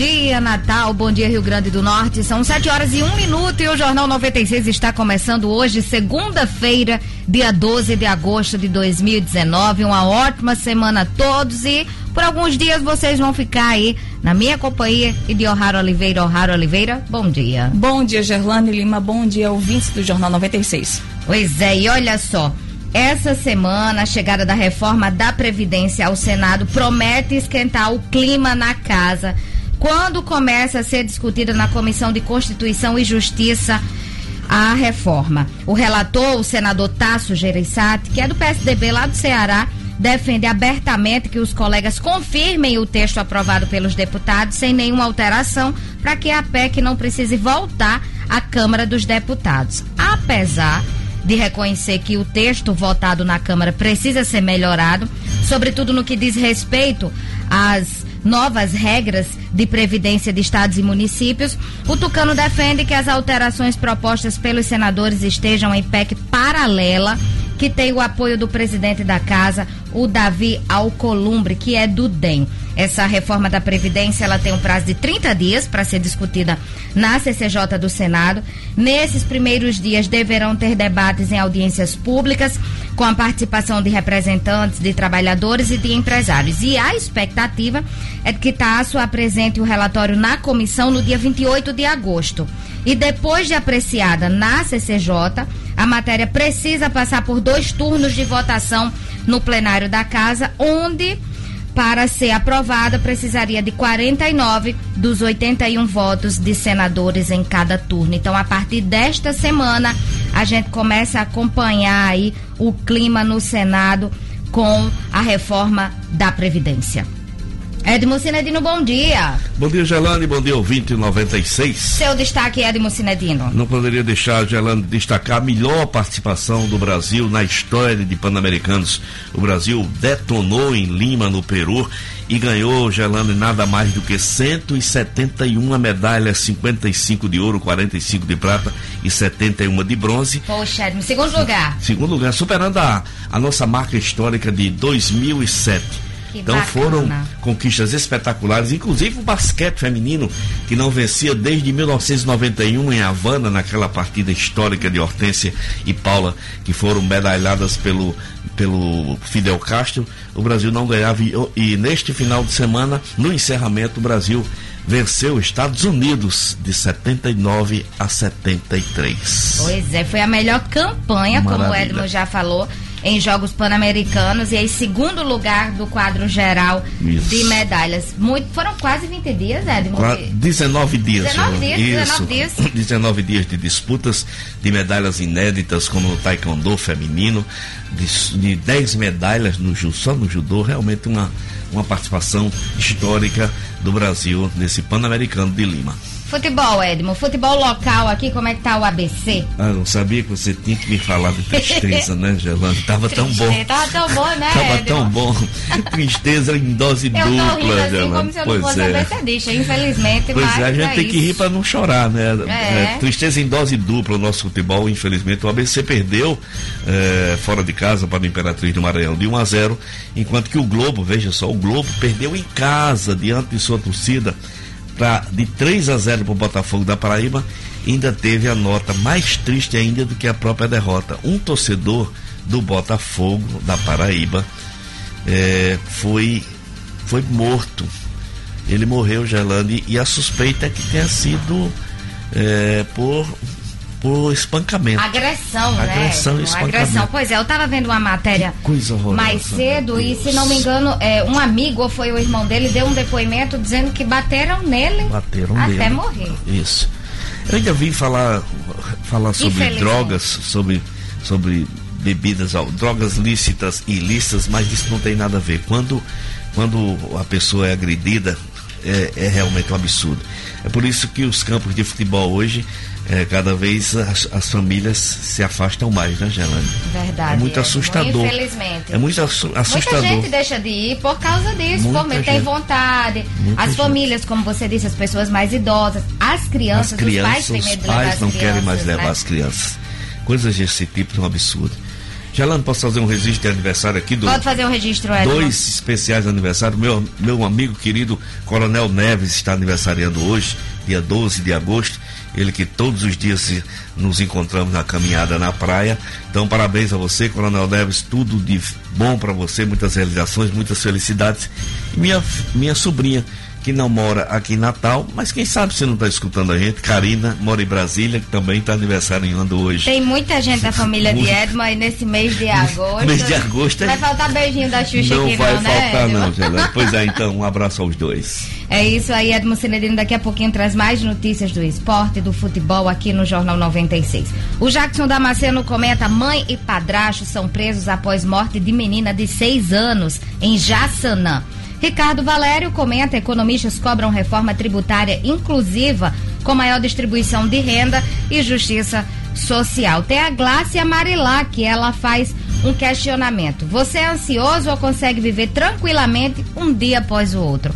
dia, Natal. Bom dia, Rio Grande do Norte. São 7 horas e um minuto e o Jornal 96 está começando hoje, segunda-feira, dia 12 de agosto de 2019. Uma ótima semana a todos e por alguns dias vocês vão ficar aí na minha companhia e de Ohara Oliveira. Ohara Oliveira, bom dia. Bom dia, Gerlane Lima. Bom dia, ouvintes do Jornal 96. Pois é, e olha só. Essa semana, a chegada da reforma da Previdência ao Senado promete esquentar o clima na casa. Quando começa a ser discutida na Comissão de Constituição e Justiça a reforma. O relator, o senador Tasso Gereissati, que é do PSDB lá do Ceará, defende abertamente que os colegas confirmem o texto aprovado pelos deputados sem nenhuma alteração para que a PEC não precise voltar à Câmara dos Deputados. Apesar de reconhecer que o texto votado na Câmara precisa ser melhorado, sobretudo no que diz respeito às novas regras de previdência de estados e municípios, o Tucano defende que as alterações propostas pelos senadores estejam em PEC paralela, que tem o apoio do presidente da casa, o Davi Alcolumbre, que é do DEM. Essa reforma da Previdência ela tem um prazo de 30 dias para ser discutida na CCJ do Senado. Nesses primeiros dias deverão ter debates em audiências públicas com a participação de representantes de trabalhadores e de empresários. E a expectativa é que Tasso apresente o relatório na comissão no dia 28 de agosto. E depois de apreciada na CCJ, a matéria precisa passar por dois turnos de votação no plenário da casa, onde para ser aprovada, precisaria de 49 dos 81 votos de senadores em cada turno. Então, a partir desta semana, a gente começa a acompanhar aí o clima no Senado com a reforma da Previdência. Edmo Cinedino, bom dia. Bom dia, Gelane, bom dia, ouvinte 96. Seu destaque, Edmo Cinedino. Não poderia deixar, Gelane, destacar a melhor participação do Brasil na história de Pan-Americanos. O Brasil detonou em Lima, no Peru, e ganhou, Gelane, nada mais do que 171 medalhas, 55 de ouro, 45 de prata e 71 de bronze. Poxa, Edmo, segundo lugar. Segundo lugar, superando a, a nossa marca histórica de 2007 que então bacana. foram conquistas espetaculares, inclusive o basquete feminino, que não vencia desde 1991 em Havana, naquela partida histórica de Hortência e Paula, que foram medalhadas pelo, pelo Fidel Castro. O Brasil não ganhava e, e neste final de semana, no encerramento, o Brasil venceu os Estados Unidos de 79 a 73. Pois é, foi a melhor campanha, como o Maravilha. Edmo já falou, em Jogos Pan-Americanos e aí segundo lugar do quadro geral Isso. de medalhas. Muito, foram quase 20 dias, Edmo. Qua- que- 19 dias. 19 João. dias, 19 dias. 19 dias de disputas de medalhas inéditas, como no taekwondo feminino, de, de 10 medalhas no, só no judô, realmente uma, uma participação histórica do Brasil nesse Pan-Americano de Lima. Futebol, Edmo. Futebol local aqui, como é que tá o ABC? Ah, não sabia que você tinha que me falar de tristeza, né, Gelane? Tava tão bom. Tava tão bom, né, Tava Edmo? tão bom. Tristeza em dose Eu tô rindo dupla, assim Gelane. como se eu não Pois fosse é. ABCdista, infelizmente. Pois é, a gente tem que isso. rir para não chorar, né? É. É, tristeza em dose dupla o nosso futebol, infelizmente. O ABC perdeu é, fora de casa para a Imperatriz do Maranhão de 1 a 0, enquanto que o Globo, veja só, o Globo perdeu em casa diante de sua torcida pra, de 3 a 0 para o Botafogo da Paraíba. Ainda teve a nota mais triste ainda do que a própria derrota. Um torcedor do Botafogo da Paraíba é, foi, foi morto ele morreu, Gelane, e a suspeita é que tenha sido é, por, por espancamento. Agressão, né? Agressão e espancamento. Agressão. Pois é, eu tava vendo uma matéria mais cedo e, se não me engano, é, um amigo ou foi o irmão dele deu um depoimento dizendo que bateram nele Bateram até nele. morrer. Isso. Eu ainda vim falar, falar sobre drogas, sobre, sobre bebidas, drogas lícitas e ilícitas, mas isso não tem nada a ver. Quando, quando a pessoa é agredida, é, é realmente um absurdo. É por isso que os campos de futebol hoje, é, cada vez as, as famílias se afastam mais, né, Gelane? Verdade. É muito Edmo, assustador. Infelizmente. É muito assu- Muita assustador. gente deixa de ir por causa disso, Muita por gente. vontade. Muita as gente. famílias, como você disse, as pessoas mais idosas, as crianças, As crianças, os pais têm medo de levar pais não querem mais crianças, levar né? as crianças. Coisas desse tipo são absurdo. Gelano, posso fazer um registro de aniversário aqui do. Pode fazer um registro, Edson. Dois especiais aniversários. Meu, meu amigo querido Coronel Neves está aniversariando hoje, dia 12 de agosto. Ele que todos os dias nos encontramos na caminhada na praia. Então, parabéns a você, Coronel Neves. Tudo de bom para você, muitas realizações, muitas felicidades. E minha, minha sobrinha, que não mora aqui em Natal, mas quem sabe você não está escutando a gente. Karina mora em Brasília, que também está aniversariando hoje. Tem muita gente da família de Edma aí nesse mês de agosto. mês de agosto. Vai faltar beijinho da Xuxa não aqui, vai não, né, faltar, Edma? não, Gelano. Pois é, então, um abraço aos dois. É isso aí, Edmo Cinedino daqui a pouquinho traz mais notícias do esporte, do futebol aqui no Jornal 96. O Jackson Damasceno comenta: mãe e padrasto são presos após morte de menina de seis anos em Jaçanã. Ricardo Valério comenta: economistas cobram reforma tributária inclusiva com maior distribuição de renda e justiça social. Tem a Glácia Marilá, que ela faz um questionamento. Você é ansioso ou consegue viver tranquilamente um dia após o outro?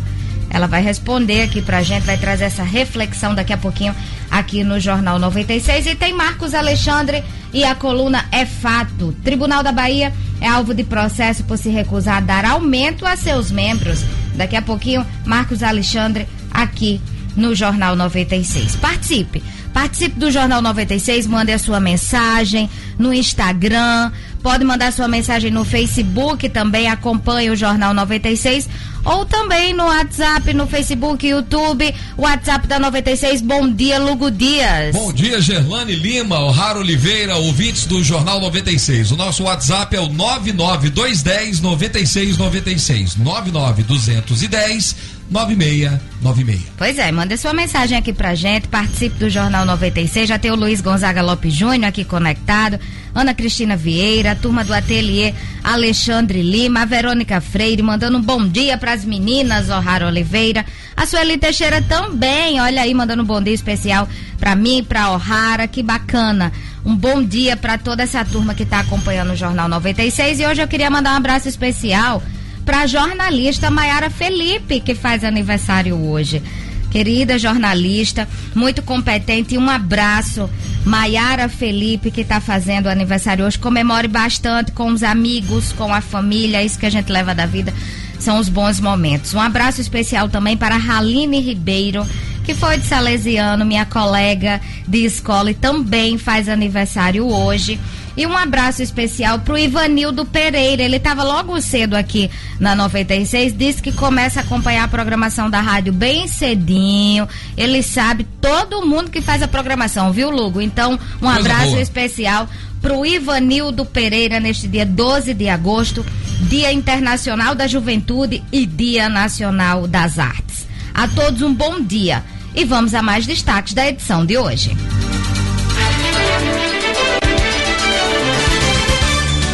Ela vai responder aqui pra gente, vai trazer essa reflexão daqui a pouquinho aqui no Jornal 96. E tem Marcos Alexandre e a coluna É Fato. Tribunal da Bahia é alvo de processo por se recusar a dar aumento a seus membros. Daqui a pouquinho, Marcos Alexandre aqui no Jornal 96. Participe. Participe do Jornal 96, mande a sua mensagem no Instagram, pode mandar sua mensagem no Facebook também, acompanhe o Jornal 96 ou também no WhatsApp, no Facebook, YouTube, WhatsApp da 96. Bom dia, Lugo Dias. Bom dia, Gerlane Lima, O'Hara Oliveira, ouvintes do Jornal 96. O nosso WhatsApp é o 99210 9696. 99210 9696. Pois é, manda sua mensagem aqui pra gente, participe do Jornal 96. Já tem o Luiz Gonzaga Lopes Júnior aqui conectado, Ana Cristina Vieira, a turma do Ateliê Alexandre Lima, a Verônica Freire mandando um bom dia pras meninas, O'Hara Oliveira. A Sueli Teixeira também, olha aí, mandando um bom dia especial pra mim, pra O'Hara, que bacana. Um bom dia para toda essa turma que está acompanhando o Jornal 96 e hoje eu queria mandar um abraço especial para a jornalista Maiara Felipe, que faz aniversário hoje. Querida jornalista, muito competente, um abraço. Maiara Felipe, que está fazendo aniversário hoje. Comemore bastante com os amigos, com a família, isso que a gente leva da vida. São os bons momentos. Um abraço especial também para Raline Ribeiro, que foi de Salesiano, minha colega de escola e também faz aniversário hoje. E um abraço especial pro Ivanildo Pereira. Ele estava logo cedo aqui na 96, disse que começa a acompanhar a programação da rádio bem cedinho. Ele sabe todo mundo que faz a programação, viu, Lugo? Então, um Coisa abraço boa. especial pro Ivanildo Pereira neste dia 12 de agosto, Dia Internacional da Juventude e Dia Nacional das Artes. A todos um bom dia. E vamos a mais destaques da edição de hoje.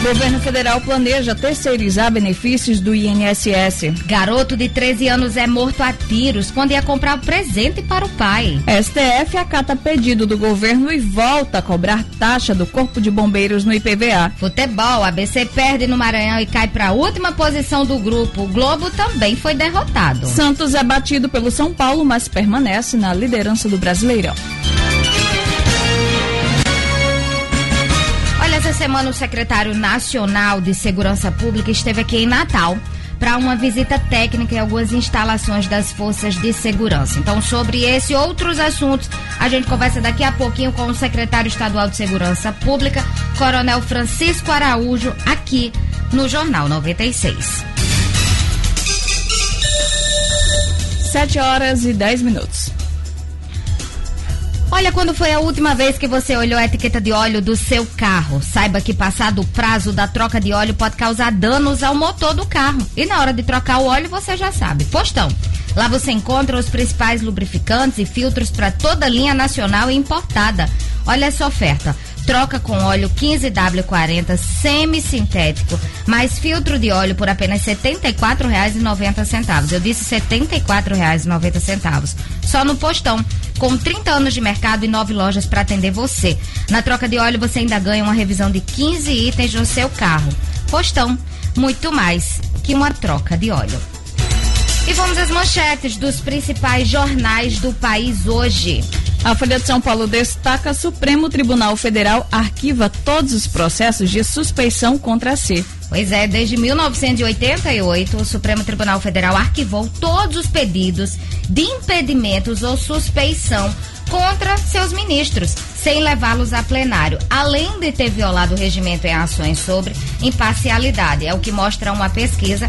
Governo federal planeja terceirizar benefícios do INSS. Garoto de 13 anos é morto a tiros quando ia comprar o presente para o pai. STF acata pedido do governo e volta a cobrar taxa do Corpo de Bombeiros no IPVA. Futebol, ABC perde no Maranhão e cai para a última posição do grupo. O Globo também foi derrotado. Santos é batido pelo São Paulo, mas permanece na liderança do Brasileirão. Essa semana o secretário nacional de Segurança Pública esteve aqui em Natal para uma visita técnica em algumas instalações das forças de segurança. Então, sobre esse e outros assuntos, a gente conversa daqui a pouquinho com o secretário estadual de Segurança Pública, Coronel Francisco Araújo, aqui no Jornal 96. 7 horas e 10 minutos. Olha, quando foi a última vez que você olhou a etiqueta de óleo do seu carro? Saiba que passado o prazo da troca de óleo pode causar danos ao motor do carro. E na hora de trocar o óleo, você já sabe. Postão. Lá você encontra os principais lubrificantes e filtros para toda a linha nacional e importada. Olha essa oferta. Troca com óleo 15W40 semi-sintético, mais filtro de óleo por apenas R$ 74,90. Eu disse R$ 74,90. Só no postão, com 30 anos de mercado e nove lojas para atender você. Na troca de óleo você ainda ganha uma revisão de 15 itens no seu carro. Postão, muito mais que uma troca de óleo. E vamos às manchetes dos principais jornais do país hoje. A Folha de São Paulo destaca: Supremo Tribunal Federal arquiva todos os processos de suspeição contra si. Pois é, desde 1988, o Supremo Tribunal Federal arquivou todos os pedidos de impedimentos ou suspeição contra seus ministros, sem levá-los a plenário, além de ter violado o regimento em ações sobre imparcialidade. É o que mostra uma pesquisa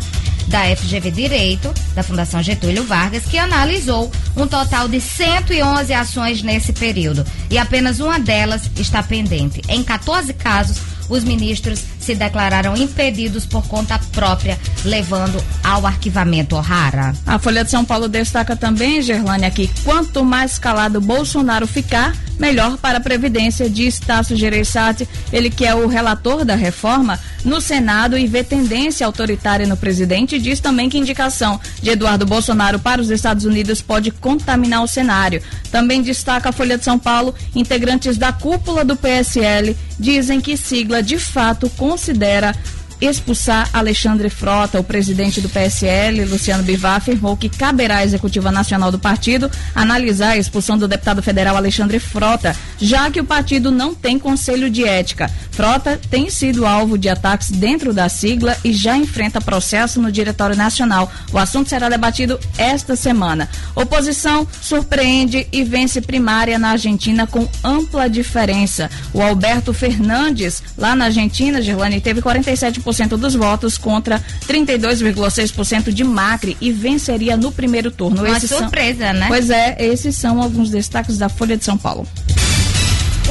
da FGV Direito, da Fundação Getúlio Vargas, que analisou um total de 111 ações nesse período. E apenas uma delas está pendente. Em 14 casos, os ministros se declararam impedidos por conta própria, levando ao arquivamento O'Hara. A Folha de São Paulo destaca também, Gerlane, aqui, quanto mais calado Bolsonaro ficar, melhor para a Previdência, diz Tasso Gereissati, ele que é o relator da reforma no Senado e vê tendência autoritária no presidente, diz também que indicação de Eduardo Bolsonaro para os Estados Unidos pode contaminar o cenário. Também destaca a Folha de São Paulo, integrantes da cúpula do PSL dizem que sigla de fato considera expulsar Alexandre Frota, o presidente do PSL, Luciano Bivar, afirmou que caberá à executiva nacional do partido analisar a expulsão do deputado federal Alexandre Frota, já que o partido não tem conselho de ética. Frota tem sido alvo de ataques dentro da sigla e já enfrenta processo no Diretório Nacional. O assunto será debatido esta semana. Oposição surpreende e vence primária na Argentina com ampla diferença. O Alberto Fernandes, lá na Argentina, Gerlane, teve 47% 40% dos votos contra 32,6% de Macri e venceria no primeiro turno. Uma esses surpresa, são... né? Pois é, esses são alguns destaques da Folha de São Paulo.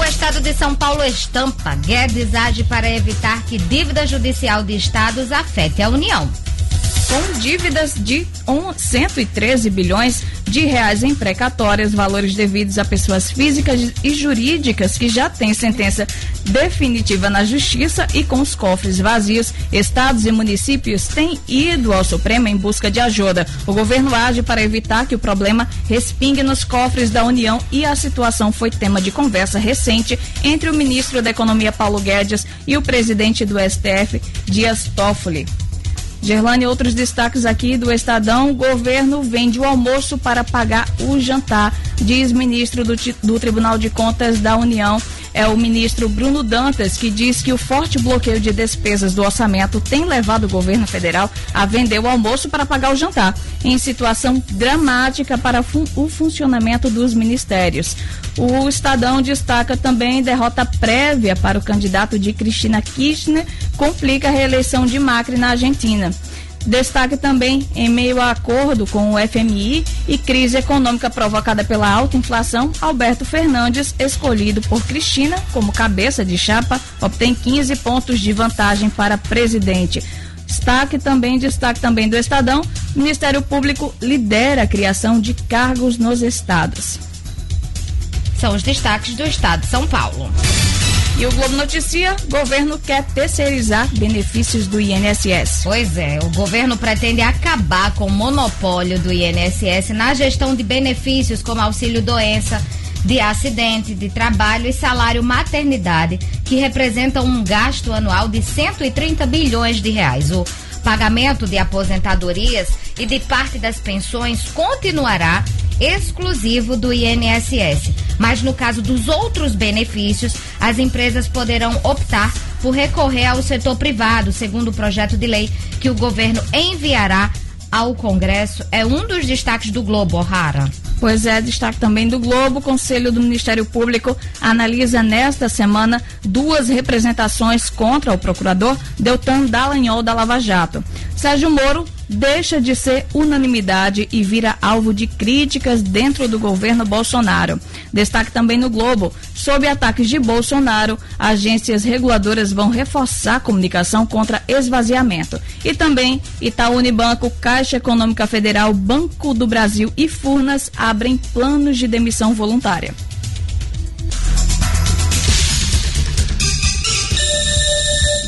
O Estado de São Paulo estampa. Guedes age para evitar que dívida judicial de estados afete a União com dívidas de 113 bilhões de reais em precatórias, valores devidos a pessoas físicas e jurídicas que já têm sentença definitiva na justiça e com os cofres vazios, estados e municípios têm ido ao Supremo em busca de ajuda. O governo age para evitar que o problema respingue nos cofres da União e a situação foi tema de conversa recente entre o ministro da Economia Paulo Guedes e o presidente do STF Dias Toffoli. Gerlane, outros destaques aqui do Estadão. Governo vende o almoço para pagar o jantar, diz ministro do, do Tribunal de Contas da União. É o ministro Bruno Dantas que diz que o forte bloqueio de despesas do orçamento tem levado o governo federal a vender o almoço para pagar o jantar, em situação dramática para fun o funcionamento dos ministérios. O Estadão destaca também derrota prévia para o candidato de Cristina Kirchner, complica a reeleição de Macri na Argentina. Destaque também em meio a acordo com o FMI e crise econômica provocada pela alta inflação, Alberto Fernandes, escolhido por Cristina como cabeça de chapa, obtém 15 pontos de vantagem para presidente. Destaque também, destaque também do Estadão, Ministério Público lidera a criação de cargos nos estados. São os destaques do Estado de São Paulo. E o Globo Noticia, governo quer terceirizar benefícios do INSS. Pois é, o governo pretende acabar com o monopólio do INSS na gestão de benefícios como auxílio doença, de acidente de trabalho e salário maternidade, que representam um gasto anual de 130 bilhões de reais. O pagamento de aposentadorias e de parte das pensões continuará exclusivo do INSS. Mas no caso dos outros benefícios, as empresas poderão optar por recorrer ao setor privado, segundo o projeto de lei que o governo enviará ao Congresso. É um dos destaques do Globo, O'Hara. Pois é, destaque também do Globo. O Conselho do Ministério Público analisa nesta semana duas representações contra o procurador Deltan Dallagnol da Lava Jato. Sérgio Moro deixa de ser unanimidade e vira alvo de críticas dentro do governo Bolsonaro. Destaque também no Globo. Sob ataques de Bolsonaro, agências reguladoras vão reforçar a comunicação contra esvaziamento. E também Itaú Unibanco, Caixa Econômica Federal, Banco do Brasil e Furnas abrem planos de demissão voluntária.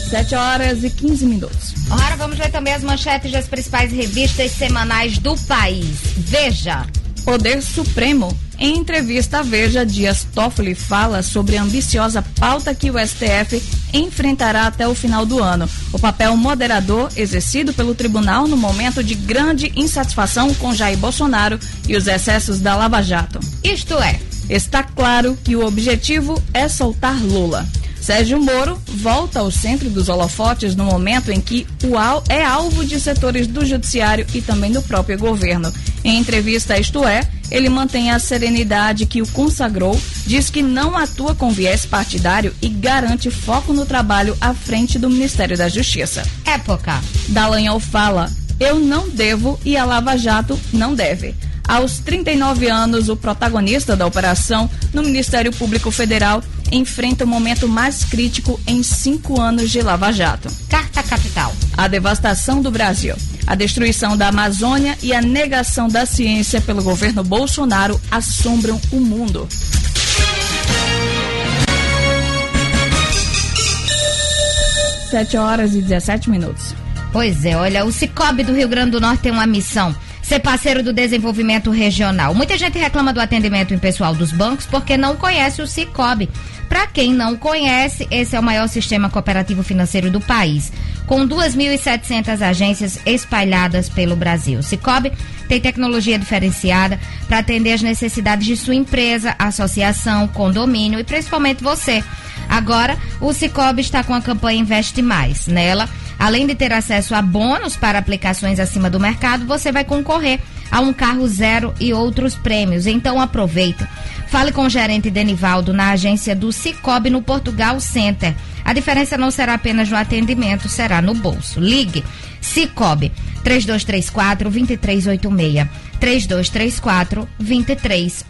Sete horas e 15 minutos. Agora vamos ver também as manchetes das principais revistas semanais do país. Veja. Poder Supremo. Em entrevista à Veja, Dias Toffoli fala sobre a ambiciosa pauta que o STF enfrentará até o final do ano. O papel moderador exercido pelo tribunal no momento de grande insatisfação com Jair Bolsonaro e os excessos da Lava Jato. Isto é, Está claro que o objetivo é soltar Lula. Sérgio Moro volta ao centro dos holofotes no momento em que o al é alvo de setores do judiciário e também do próprio governo. Em entrevista a Isto É, ele mantém a serenidade que o consagrou, diz que não atua com viés partidário e garante foco no trabalho à frente do Ministério da Justiça. Época. Dallagnol fala: Eu não devo e a Lava Jato não deve. Aos 39 anos, o protagonista da operação no Ministério Público Federal enfrenta o momento mais crítico em cinco anos de Lava Jato. Carta Capital. A devastação do Brasil, a destruição da Amazônia e a negação da ciência pelo governo Bolsonaro assombram o mundo. Sete horas e 17 minutos. Pois é, olha, o Cicobi do Rio Grande do Norte tem uma missão ser parceiro do desenvolvimento regional. Muita gente reclama do atendimento impessoal dos bancos porque não conhece o Cicobi. Para quem não conhece, esse é o maior sistema cooperativo financeiro do país, com 2.700 agências espalhadas pelo Brasil. O Cicobi tem tecnologia diferenciada para atender as necessidades de sua empresa, associação, condomínio e principalmente você. Agora, o Cicobi está com a campanha Investe Mais. Nela, além de ter acesso a bônus para aplicações acima do mercado, você vai concorrer a um carro zero e outros prêmios. Então aproveita. Fale com o gerente Denivaldo na agência do Cicobi no Portugal Center. A diferença não será apenas no atendimento, será no bolso. Ligue Cicobi 3234 2386. 3234 2386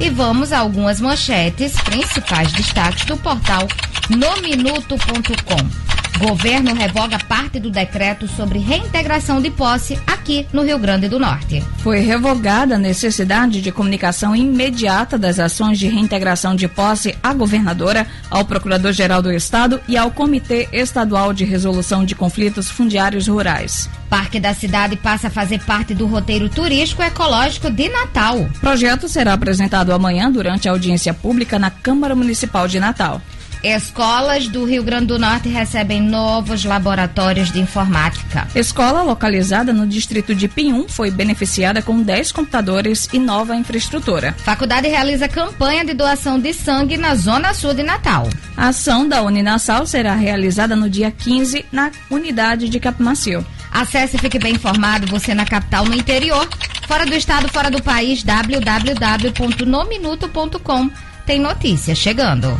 e vamos a algumas manchetes principais destaques do portal nominuto.com. Governo revoga parte do decreto sobre reintegração de posse aqui no Rio Grande do Norte. Foi revogada a necessidade de comunicação imediata das ações de reintegração de posse à governadora, ao Procurador-Geral do Estado e ao Comitê Estadual de Resolução de Conflitos Fundiários Rurais. Parque da cidade passa a fazer parte do roteiro turístico ecológico de Natal. O projeto será apresentado amanhã durante a audiência pública na Câmara Municipal de Natal. Escolas do Rio Grande do Norte recebem novos laboratórios de informática. Escola localizada no distrito de Pinhum foi beneficiada com 10 computadores e nova infraestrutura. Faculdade realiza campanha de doação de sangue na Zona Sul de Natal. A ação da Uninassal será realizada no dia 15 na unidade de Capmacio. Acesse e fique bem informado, você na capital, no interior, fora do estado, fora do país, www.nominuto.com. Tem notícia chegando.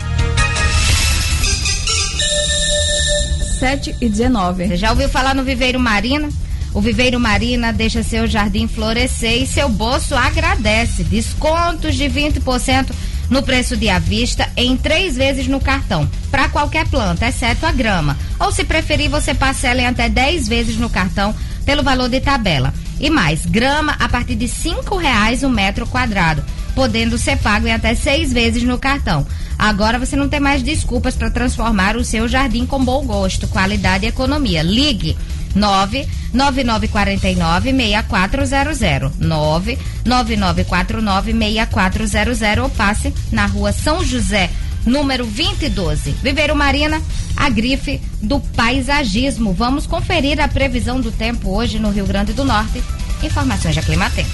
7 e 19. Você já ouviu falar no Viveiro Marina? O Viveiro Marina deixa seu jardim florescer e seu bolso agradece. Descontos de 20% no preço de à vista em três vezes no cartão, para qualquer planta, exceto a grama. Ou se preferir, você parcela em até 10 vezes no cartão pelo valor de tabela. E mais, grama a partir de cinco reais o um metro quadrado, podendo ser pago em até seis vezes no cartão. Agora você não tem mais desculpas para transformar o seu jardim com bom gosto, qualidade e economia. Ligue 99949 6400 99949 6400 ou passe na rua São José, número 2012. Viveiro Marina, a grife do paisagismo. Vamos conferir a previsão do tempo hoje no Rio Grande do Norte. Informações da Climatempo.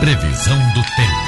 Previsão do tempo.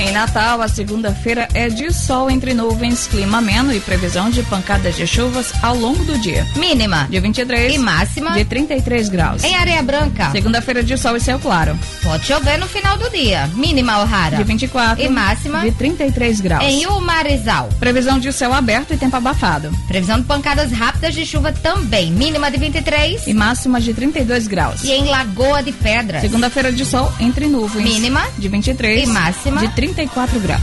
Em Natal, a segunda-feira é de sol entre nuvens, clima ameno e previsão de pancadas de chuvas ao longo do dia. Mínima de 23 e máxima de 33 graus. Em Areia Branca, segunda-feira de sol e céu claro. Pode chover no final do dia. Mínima ou rara de 24 e máxima de 33 graus. Em Umarizal, previsão de céu aberto e tempo abafado. Previsão de pancadas rápidas de chuva também. Mínima de 23 e máxima de 32 graus. E em Lagoa de Pedras, segunda-feira de sol entre nuvens. Mínima de 23 e máxima de 30 34 graus.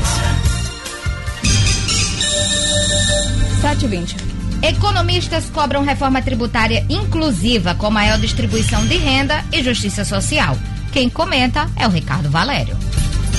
720. Economistas cobram reforma tributária inclusiva com maior distribuição de renda e justiça social. Quem comenta é o Ricardo Valério.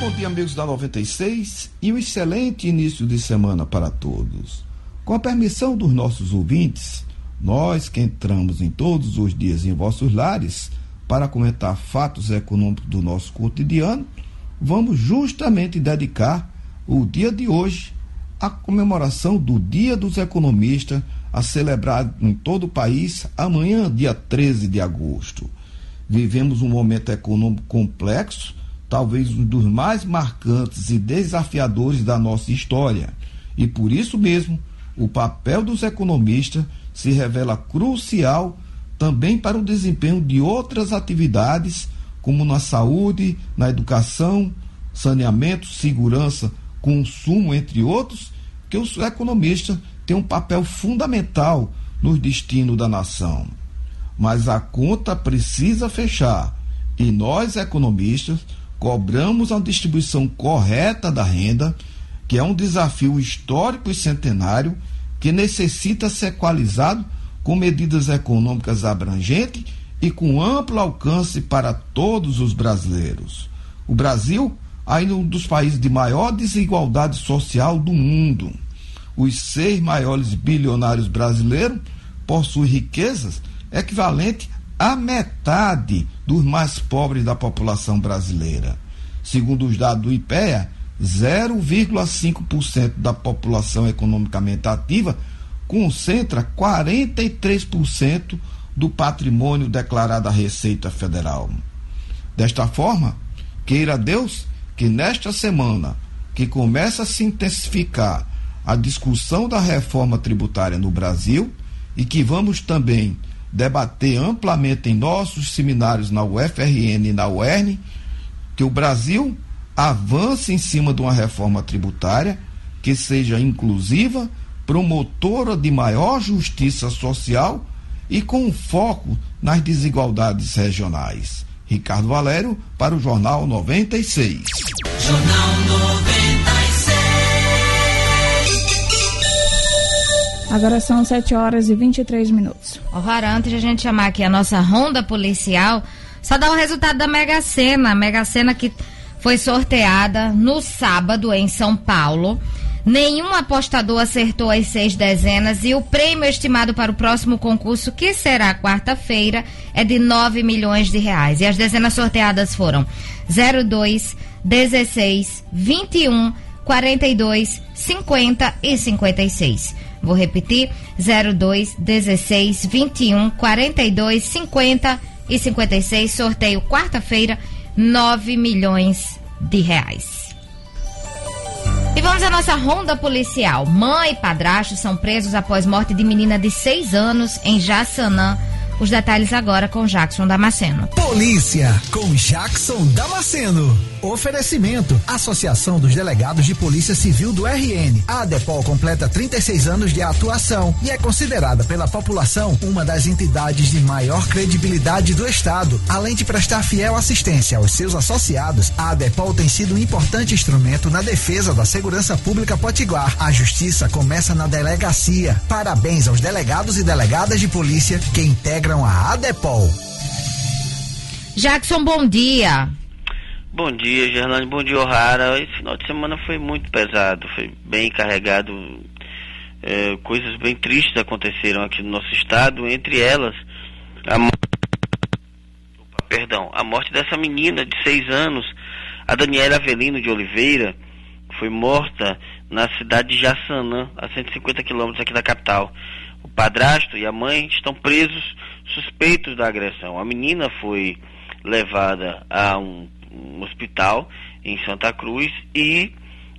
Bom dia, amigos da 96, e um excelente início de semana para todos. Com a permissão dos nossos ouvintes, nós que entramos em todos os dias em vossos lares para comentar fatos econômicos do nosso cotidiano, vamos justamente dedicar o dia de hoje à comemoração do Dia dos Economistas, a celebrar em todo o país amanhã, dia 13 de agosto. Vivemos um momento econômico complexo talvez um dos mais marcantes e desafiadores da nossa história. E por isso mesmo, o papel dos economistas se revela crucial também para o desempenho de outras atividades, como na saúde, na educação, saneamento, segurança, consumo, entre outros, que os economistas têm um papel fundamental no destino da nação. Mas a conta precisa fechar e nós, economistas, cobramos a distribuição correta da renda, que é um desafio histórico e centenário que necessita ser equalizado com medidas econômicas abrangentes e com amplo alcance para todos os brasileiros. O Brasil ainda é um dos países de maior desigualdade social do mundo. Os seis maiores bilionários brasileiros possuem riquezas equivalentes a metade dos mais pobres da população brasileira. Segundo os dados do IPEA, 0,5% da população economicamente ativa concentra 43% do patrimônio declarado à Receita Federal. Desta forma, queira Deus que nesta semana, que começa a se intensificar a discussão da reforma tributária no Brasil e que vamos também debater amplamente em nossos seminários na UFRN e na UERN que o Brasil avance em cima de uma reforma tributária que seja inclusiva, promotora de maior justiça social e com foco nas desigualdades regionais. Ricardo Valério para o Jornal 96. Jornal 96. Agora são 7 horas e 23 minutos. Ô, antes de a gente chamar aqui a nossa ronda policial, só dá o resultado da Mega Sena. A Mega Sena que foi sorteada no sábado em São Paulo. Nenhum apostador acertou as seis dezenas e o prêmio estimado para o próximo concurso, que será quarta-feira, é de 9 milhões de reais. E as dezenas sorteadas foram 02, 16, 21, 42, 50 e 56. Vou repetir: 02 16 21 42 50 e 56. Sorteio quarta-feira, 9 milhões de reais. E vamos à nossa ronda policial. Mãe e padrasto são presos após morte de menina de 6 anos em Jaçanã os detalhes agora com Jackson Damasceno. Polícia com Jackson Damasceno. Oferecimento: Associação dos Delegados de Polícia Civil do RN. A ADEPOL completa 36 anos de atuação e é considerada pela população uma das entidades de maior credibilidade do Estado. Além de prestar fiel assistência aos seus associados, a ADEPOL tem sido um importante instrumento na defesa da segurança pública potiguar. A justiça começa na delegacia. Parabéns aos delegados e delegadas de polícia que integram integram a ADEPOL. Jackson, bom dia. Bom dia, Gerlane. Bom dia, O'Hara. Esse final de semana foi muito pesado, foi bem carregado. É, coisas bem tristes aconteceram aqui no nosso estado, entre elas a Opa, perdão, a morte dessa menina de seis anos, a Daniela Avelino de Oliveira, foi morta na cidade de Jaçanã, a 150 quilômetros aqui da capital. O padrasto e a mãe estão presos suspeitos da agressão. A menina foi levada a um, um hospital em Santa Cruz e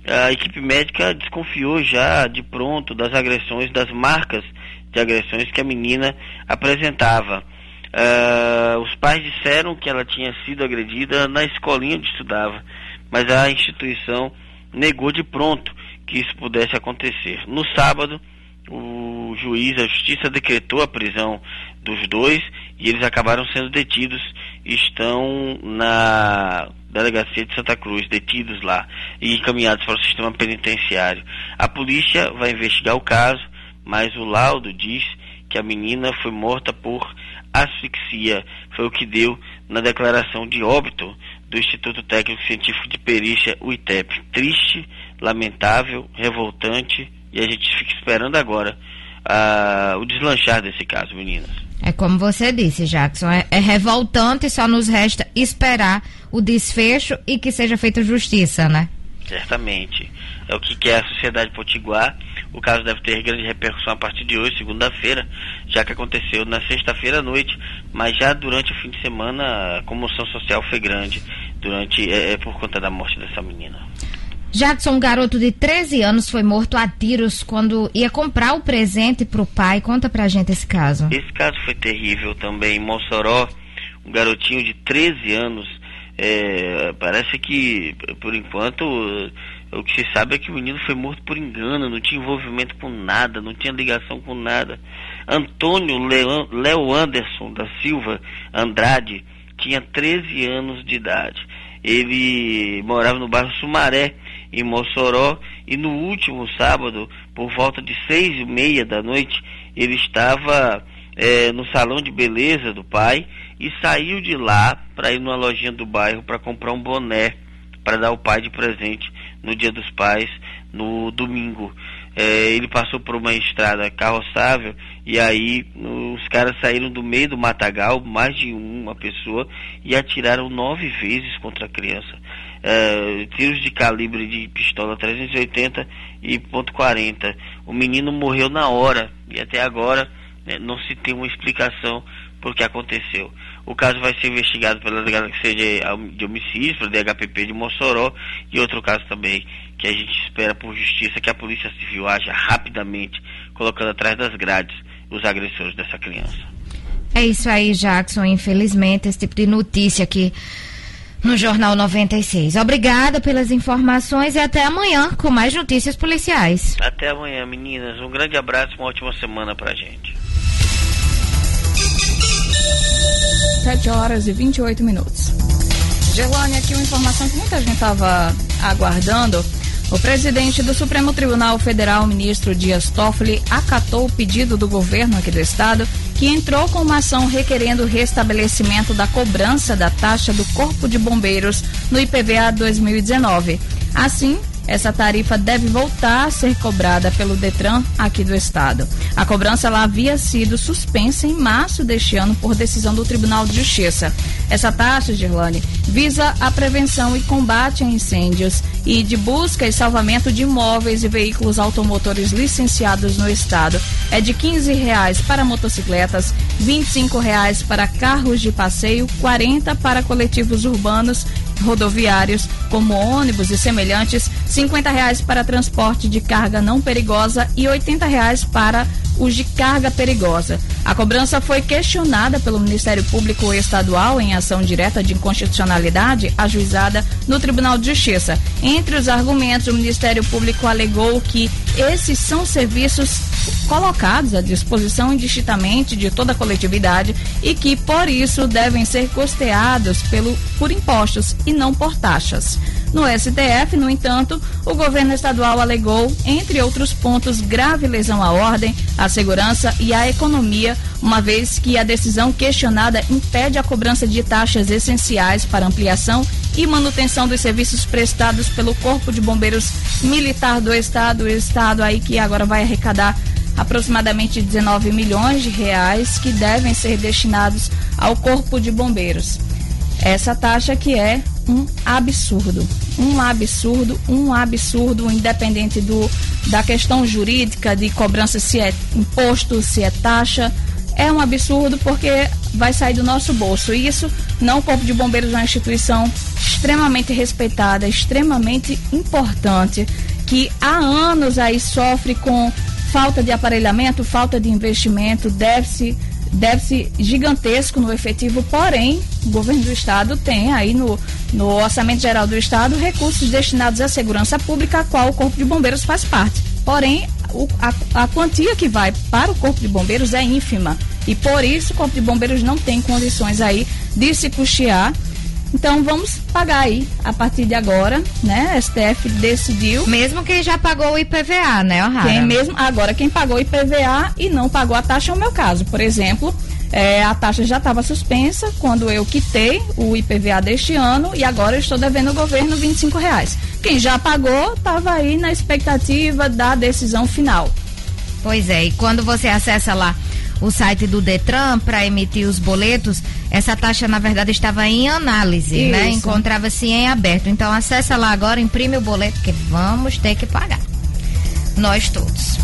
a equipe médica desconfiou já de pronto das agressões, das marcas de agressões que a menina apresentava. Uh, os pais disseram que ela tinha sido agredida na escolinha onde estudava, mas a instituição negou de pronto que isso pudesse acontecer. No sábado, o juiz, a justiça decretou a prisão dos dois e eles acabaram sendo detidos estão na delegacia de Santa Cruz, detidos lá e encaminhados para o sistema penitenciário. A polícia vai investigar o caso, mas o laudo diz que a menina foi morta por asfixia. Foi o que deu na declaração de óbito do Instituto Técnico Científico de Perícia, o ITEP. Triste, lamentável, revoltante e a gente fica esperando agora uh, o deslanchar desse caso, meninas. É como você disse, Jackson, é, é revoltante, só nos resta esperar o desfecho e que seja feita justiça, né? Certamente. É o que quer a sociedade potiguar. O caso deve ter grande repercussão a partir de hoje, segunda-feira, já que aconteceu na sexta-feira à noite, mas já durante o fim de semana a comoção social foi grande durante é, é por conta da morte dessa menina. Jackson, um garoto de 13 anos, foi morto a tiros quando ia comprar o presente para o pai. Conta pra gente esse caso. Esse caso foi terrível também. Em Mossoró, um garotinho de 13 anos. É, parece que, por enquanto, o que se sabe é que o menino foi morto por engano, não tinha envolvimento com nada, não tinha ligação com nada. Antônio Léo Anderson da Silva Andrade tinha 13 anos de idade. Ele morava no bairro Sumaré, em Mossoró, e no último sábado, por volta de seis e meia da noite, ele estava é, no salão de beleza do pai e saiu de lá para ir numa lojinha do bairro para comprar um boné para dar ao pai de presente no Dia dos Pais, no domingo. É, ele passou por uma estrada carroçável e aí os caras saíram do meio do matagal, mais de uma pessoa, e atiraram nove vezes contra a criança. É, tiros de calibre de pistola 380 e ponto .40. O menino morreu na hora e até agora né, não se tem uma explicação por que aconteceu. O caso vai ser investigado pela Delegacia de Homicídios, pela DHPP de Mossoró e outro caso também que a gente espera por justiça que a Polícia Civil haja rapidamente, colocando atrás das grades os agressores dessa criança. É isso aí, Jackson. Infelizmente, esse tipo de notícia aqui no Jornal 96. Obrigada pelas informações e até amanhã com mais notícias policiais. Até amanhã, meninas. Um grande abraço e uma ótima semana pra gente. 7 horas e 28 minutos. Gerlane, aqui uma informação que muita gente estava aguardando. O presidente do Supremo Tribunal Federal, ministro Dias Toffoli, acatou o pedido do governo aqui do estado, que entrou com uma ação requerendo o restabelecimento da cobrança da taxa do Corpo de Bombeiros no IPVA 2019. Assim, essa tarifa deve voltar a ser cobrada pelo Detran aqui do estado. A cobrança lá havia sido suspensa em março deste ano por decisão do Tribunal de Justiça. Essa taxa, Girlane, visa a prevenção e combate a incêndios e de busca e salvamento de imóveis e veículos automotores licenciados no estado. É de R$ reais para motocicletas, R$ reais para carros de passeio, 40 para coletivos urbanos rodoviários, como ônibus e semelhantes, R$ reais para transporte de carga não perigosa e R$ reais para os de carga perigosa. A cobrança foi questionada pelo Ministério Público Estadual em ação direta de inconstitucionalidade ajuizada no Tribunal de Justiça. Entre os argumentos, o Ministério Público alegou que esses são serviços colocados à disposição indistintamente de toda a coletividade e que, por isso, devem ser custeados pelo, por impostos e não por taxas. No STF, no entanto, o governo estadual alegou, entre outros pontos, grave lesão à ordem, à segurança e à economia, uma vez que a decisão questionada impede a cobrança de taxas essenciais para ampliação e manutenção dos serviços prestados pelo Corpo de Bombeiros Militar do Estado, o Estado aí que agora vai arrecadar aproximadamente 19 milhões de reais que devem ser destinados ao Corpo de Bombeiros. Essa taxa que é um absurdo, um absurdo, um absurdo, independente do da questão jurídica de cobrança se é imposto, se é taxa, é um absurdo porque vai sair do nosso bolso. Isso não o Corpo de Bombeiros é uma instituição extremamente respeitada, extremamente importante, que há anos aí sofre com falta de aparelhamento, falta de investimento, deve-se gigantesco no efetivo, porém, o governo do estado tem aí no, no orçamento geral do estado recursos destinados à segurança pública, a qual o Corpo de Bombeiros faz parte. Porém, o, a, a quantia que vai para o Corpo de Bombeiros é ínfima. E por isso o Corpo de Bombeiros não tem condições aí de se custear então vamos pagar aí a partir de agora, né? STF decidiu. Mesmo quem já pagou o IPVA, né, O'Hara? Quem mesmo agora quem pagou o IPVA e não pagou a taxa é o meu caso. Por exemplo, É, a taxa já estava suspensa quando eu quitei o IPVA deste ano e agora eu estou devendo ao governo 25 reais. Quem já pagou estava aí na expectativa da decisão final. Pois é, e quando você acessa lá o site do Detran para emitir os boletos, essa taxa na verdade estava em análise, né? Isso. Encontrava-se em aberto. Então acessa lá agora, imprime o boleto que vamos ter que pagar. Nós todos.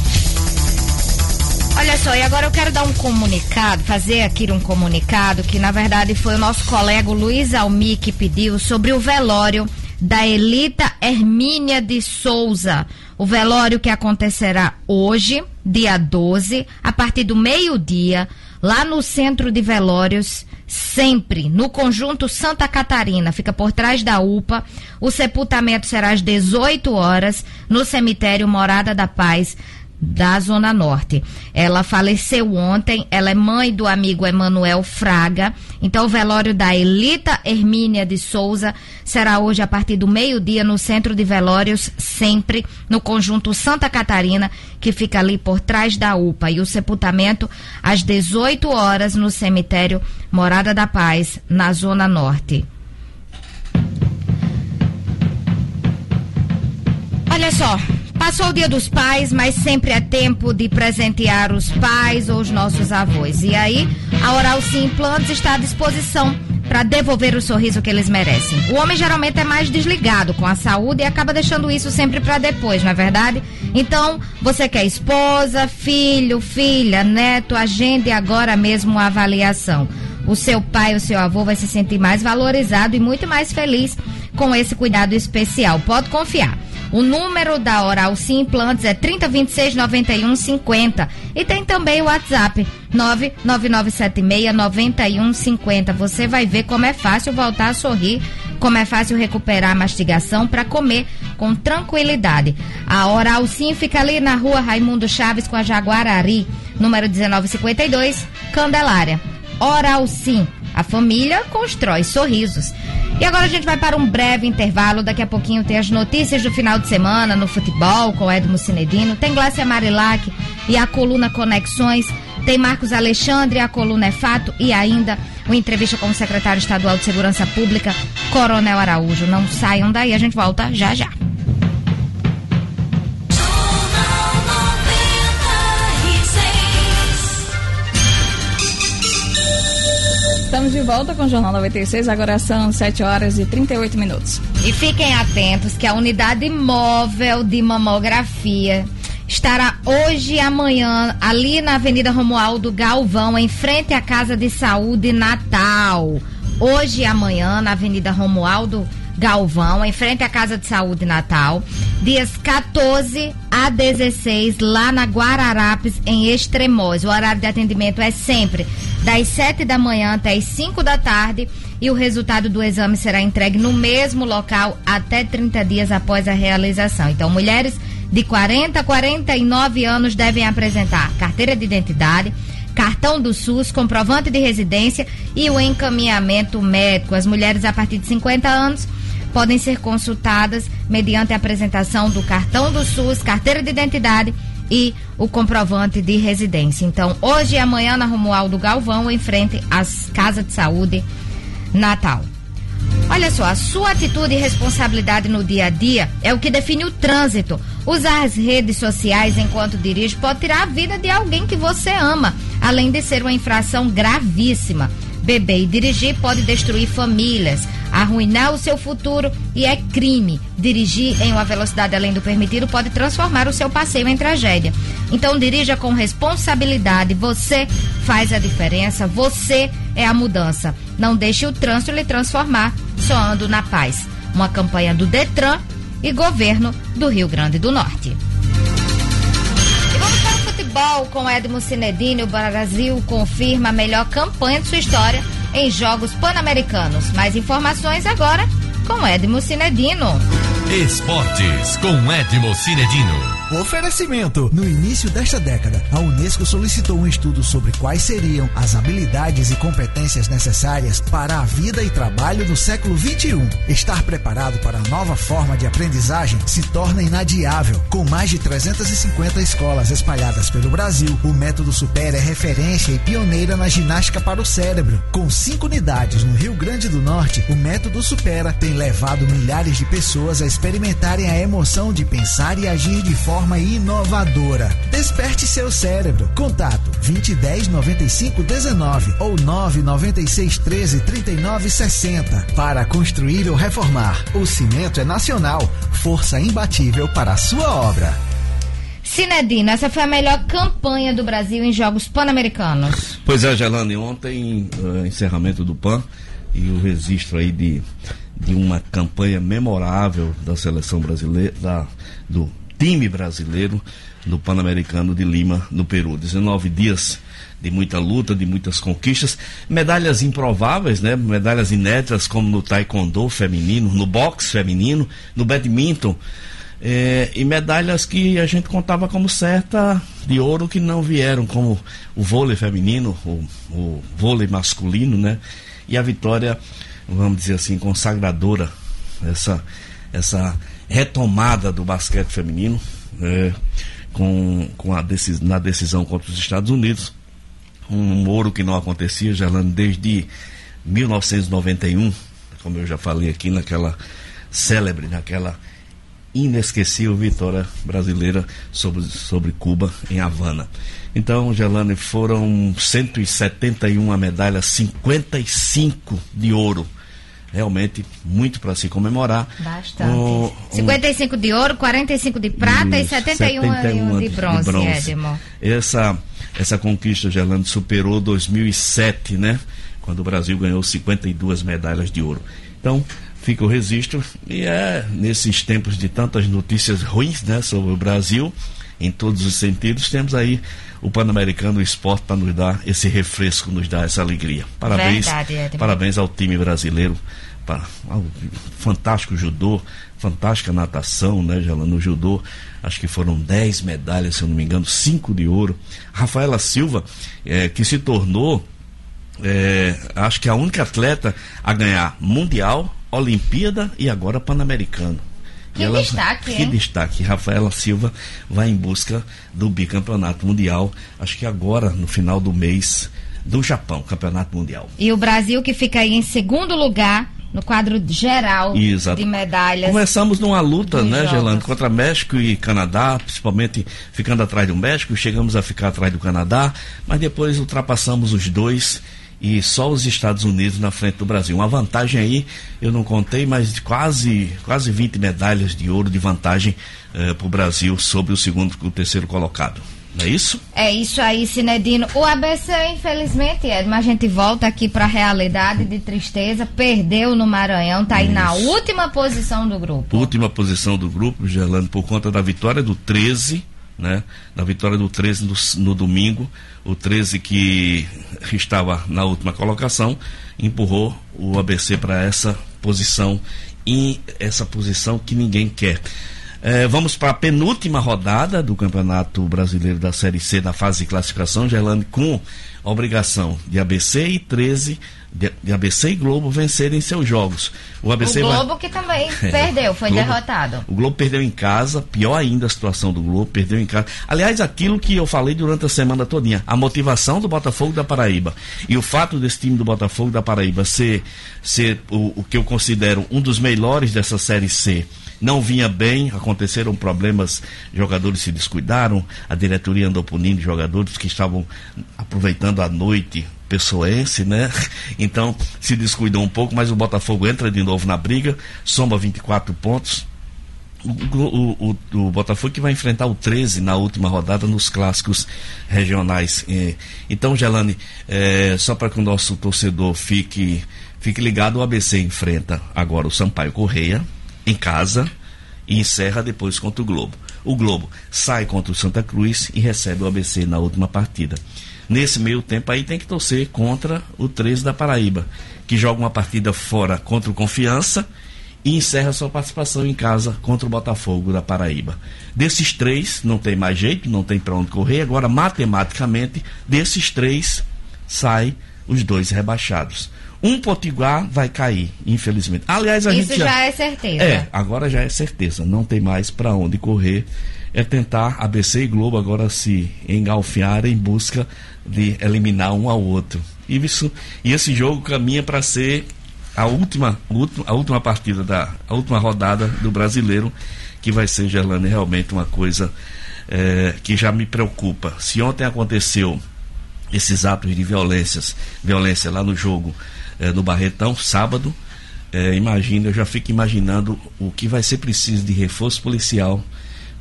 Olha só, e agora eu quero dar um comunicado, fazer aqui um comunicado que na verdade foi o nosso colega Luiz Almi que pediu sobre o velório da Elita Hermínia de Souza. O velório que acontecerá hoje, dia 12, a partir do meio-dia, lá no Centro de Velórios, sempre no conjunto Santa Catarina, fica por trás da UPA. O sepultamento será às 18 horas no cemitério Morada da Paz, da Zona Norte. Ela faleceu ontem, ela é mãe do amigo Emanuel Fraga. Então, o velório da Elita Hermínia de Souza será hoje a partir do meio-dia no Centro de Velórios, sempre no conjunto Santa Catarina, que fica ali por trás da UPA. E o sepultamento às 18 horas no cemitério Morada da Paz, na Zona Norte. Olha só, passou o dia dos pais, mas sempre é tempo de presentear os pais ou os nossos avós. E aí, a Oral Sim Implantes está à disposição para devolver o sorriso que eles merecem. O homem geralmente é mais desligado com a saúde e acaba deixando isso sempre para depois, não é verdade? Então, você quer esposa, filho, filha, neto, agende agora mesmo uma avaliação. O seu pai, o seu avô vai se sentir mais valorizado e muito mais feliz com esse cuidado especial. Pode confiar. O número da Oral Sim Implantes é 3026 9150 e tem também o WhatsApp 99976 9150. Você vai ver como é fácil voltar a sorrir, como é fácil recuperar a mastigação para comer com tranquilidade. A Oral Sim fica ali na rua Raimundo Chaves com a Jaguarari, número 1952, Candelária. Oral Sim. A família constrói sorrisos. E agora a gente vai para um breve intervalo. Daqui a pouquinho tem as notícias do final de semana no futebol com Edmo Cinedino. Tem Glácia Marilac e a coluna Conexões. Tem Marcos Alexandre, a coluna é fato. E ainda uma entrevista com o secretário estadual de Segurança Pública, Coronel Araújo. Não saiam daí, a gente volta já já. Estamos de volta com o Jornal 96, agora são 7 horas e 38 minutos. E fiquem atentos que a unidade móvel de mamografia estará hoje e amanhã ali na Avenida Romualdo Galvão, em frente à Casa de Saúde Natal. Hoje e amanhã na Avenida Romualdo Galvão, em frente à Casa de Saúde Natal, dias 14 a 16, lá na Guararapes, em Extremóis. O horário de atendimento é sempre das 7 da manhã até as 5 da tarde e o resultado do exame será entregue no mesmo local até 30 dias após a realização. Então, mulheres de 40 a 49 anos devem apresentar carteira de identidade, cartão do SUS, comprovante de residência e o encaminhamento médico. As mulheres a partir de 50 anos podem ser consultadas mediante a apresentação do cartão do SUS, carteira de identidade e o comprovante de residência. Então, hoje e amanhã na Romualdo Galvão, em frente às Casas de Saúde Natal. Olha só, a sua atitude e responsabilidade no dia a dia é o que define o trânsito. Usar as redes sociais enquanto dirige pode tirar a vida de alguém que você ama, além de ser uma infração gravíssima. Beber e dirigir pode destruir famílias, arruinar o seu futuro e é crime. Dirigir em uma velocidade além do permitido pode transformar o seu passeio em tragédia. Então dirija com responsabilidade. Você faz a diferença, você é a mudança. Não deixe o trânsito lhe transformar, soando na paz. Uma campanha do Detran e governo do Rio Grande do Norte. Futebol com Edmo Cinedini. O Brasil confirma a melhor campanha de sua história em Jogos Pan-Americanos. Mais informações agora com Edmo Cinedino. Esportes com Edmo Cinedino. Oferecimento. No início desta década, a Unesco solicitou um estudo sobre quais seriam as habilidades e competências necessárias para a vida e trabalho do século 21. Estar preparado para a nova forma de aprendizagem se torna inadiável. Com mais de 350 escolas espalhadas pelo Brasil, o método Super é referência e pioneira na ginástica para o cérebro. Com cinco unidades no Rio Grande do Norte, o método Supera tem levado milhares de pessoas a experimentarem a emoção de pensar e agir de forma forma inovadora. Desperte seu cérebro. Contato 2010 95 19 ou 996 13 39 60 para construir ou reformar. O cimento é nacional, força imbatível para a sua obra. Cinedino, essa foi a melhor campanha do Brasil em Jogos Pan-Americanos. Pois é, Gelane, ontem, uh, encerramento do PAN e o registro aí de, de uma campanha memorável da seleção brasileira, da, do time brasileiro no Pan-Americano de Lima, no Peru. 19 dias de muita luta, de muitas conquistas, medalhas improváveis, né? Medalhas inéditas como no taekwondo feminino, no boxe feminino, no badminton. É, e medalhas que a gente contava como certa de ouro que não vieram, como o vôlei feminino, o, o vôlei masculino, né? E a vitória, vamos dizer assim, consagradora, essa, essa retomada do basquete feminino, é, com, com a decis, na decisão contra os Estados Unidos. Um ouro que não acontecia, Gerlando, desde 1991, como eu já falei aqui, naquela célebre, naquela inesquecível vitória brasileira sobre, sobre Cuba em Havana. Então, Gelane, foram 171 medalhas, 55 de ouro realmente muito para se comemorar. Bastante. Um, 55 de ouro, 45 de prata e 71, 71 de, bronze, de bronze. Essa, essa conquista, Gerlando, superou 2007, né? Quando o Brasil ganhou 52 medalhas de ouro. Então, fica o registro e é nesses tempos de tantas notícias ruins, né, sobre o Brasil, em todos os sentidos, temos aí o Pan-Americano o esporte para nos dar esse refresco, nos dar essa alegria. Parabéns, Verdade, parabéns ao time brasileiro, para, ao fantástico judô, fantástica natação, né, Jala, no judô, acho que foram 10 medalhas, se eu não me engano, 5 de ouro. Rafaela Silva, é, que se tornou, é, acho que a única atleta a ganhar Mundial, Olimpíada e agora Pan-Americano. Que ela, destaque, Que hein? destaque. Rafaela Silva vai em busca do bicampeonato mundial, acho que agora, no final do mês, do Japão, campeonato mundial. E o Brasil que fica aí em segundo lugar no quadro geral Exato. de medalhas. Começamos numa luta, né, Gelando, contra México e Canadá, principalmente ficando atrás do México, chegamos a ficar atrás do Canadá, mas depois ultrapassamos os dois e só os Estados Unidos na frente do Brasil. Uma vantagem aí, eu não contei, mas de quase, quase 20 medalhas de ouro de vantagem eh, para o Brasil sobre o segundo e o terceiro colocado. Não é isso? É isso aí, Sinedino. O ABC, infelizmente, Edma, a gente volta aqui para a realidade de tristeza. Perdeu no Maranhão, tá aí isso. na última posição do grupo. Última posição do grupo, Gerlando, por conta da vitória do 13 né? Da vitória do 13 no, no, domingo, o 13 que estava na última colocação empurrou o ABC para essa posição e essa posição que ninguém quer. É, vamos para a penúltima rodada do Campeonato Brasileiro da Série C da fase de classificação, Gelando com obrigação de ABC e 13 de, de, ABC e Globo vencerem seus jogos. O, ABC o Globo vai... que também é, perdeu, foi Globo, derrotado. O Globo perdeu em casa, pior ainda a situação do Globo, perdeu em casa. Aliás, aquilo que eu falei durante a semana todinha, a motivação do Botafogo da Paraíba e o fato desse time do Botafogo da Paraíba ser, ser o, o que eu considero um dos melhores dessa Série C não vinha bem, aconteceram problemas, jogadores se descuidaram, a diretoria andou punindo jogadores que estavam aproveitando a noite pessoense, né? Então se descuidou um pouco, mas o Botafogo entra de novo na briga, soma 24 pontos. O, o, o, o, Botafogo que vai enfrentar o 13 na última rodada nos clássicos regionais. Então, Gelane, é, só para que o nosso torcedor fique, fique ligado, o ABC enfrenta agora o Sampaio Correia em casa e encerra depois contra o Globo. O Globo sai contra o Santa Cruz e recebe o ABC na última partida. Nesse meio tempo aí tem que torcer contra o 13 da Paraíba, que joga uma partida fora contra o Confiança e encerra sua participação em casa contra o Botafogo da Paraíba. Desses três, não tem mais jeito, não tem para onde correr. Agora, matematicamente, desses três, sai os dois rebaixados. Um Potiguar vai cair, infelizmente. Aliás, a Isso gente já... já é certeza. É, agora já é certeza. Não tem mais para onde correr. É tentar ABC e Globo agora se engalfiar em busca de eliminar um ao outro. E, isso, e esse jogo caminha para ser a última, a última partida da a última rodada do brasileiro, que vai ser, Gerlane, realmente uma coisa é, que já me preocupa. Se ontem aconteceu esses atos de violências, violência lá no jogo é, no Barretão, sábado, é, imagina, eu já fico imaginando o que vai ser preciso de reforço policial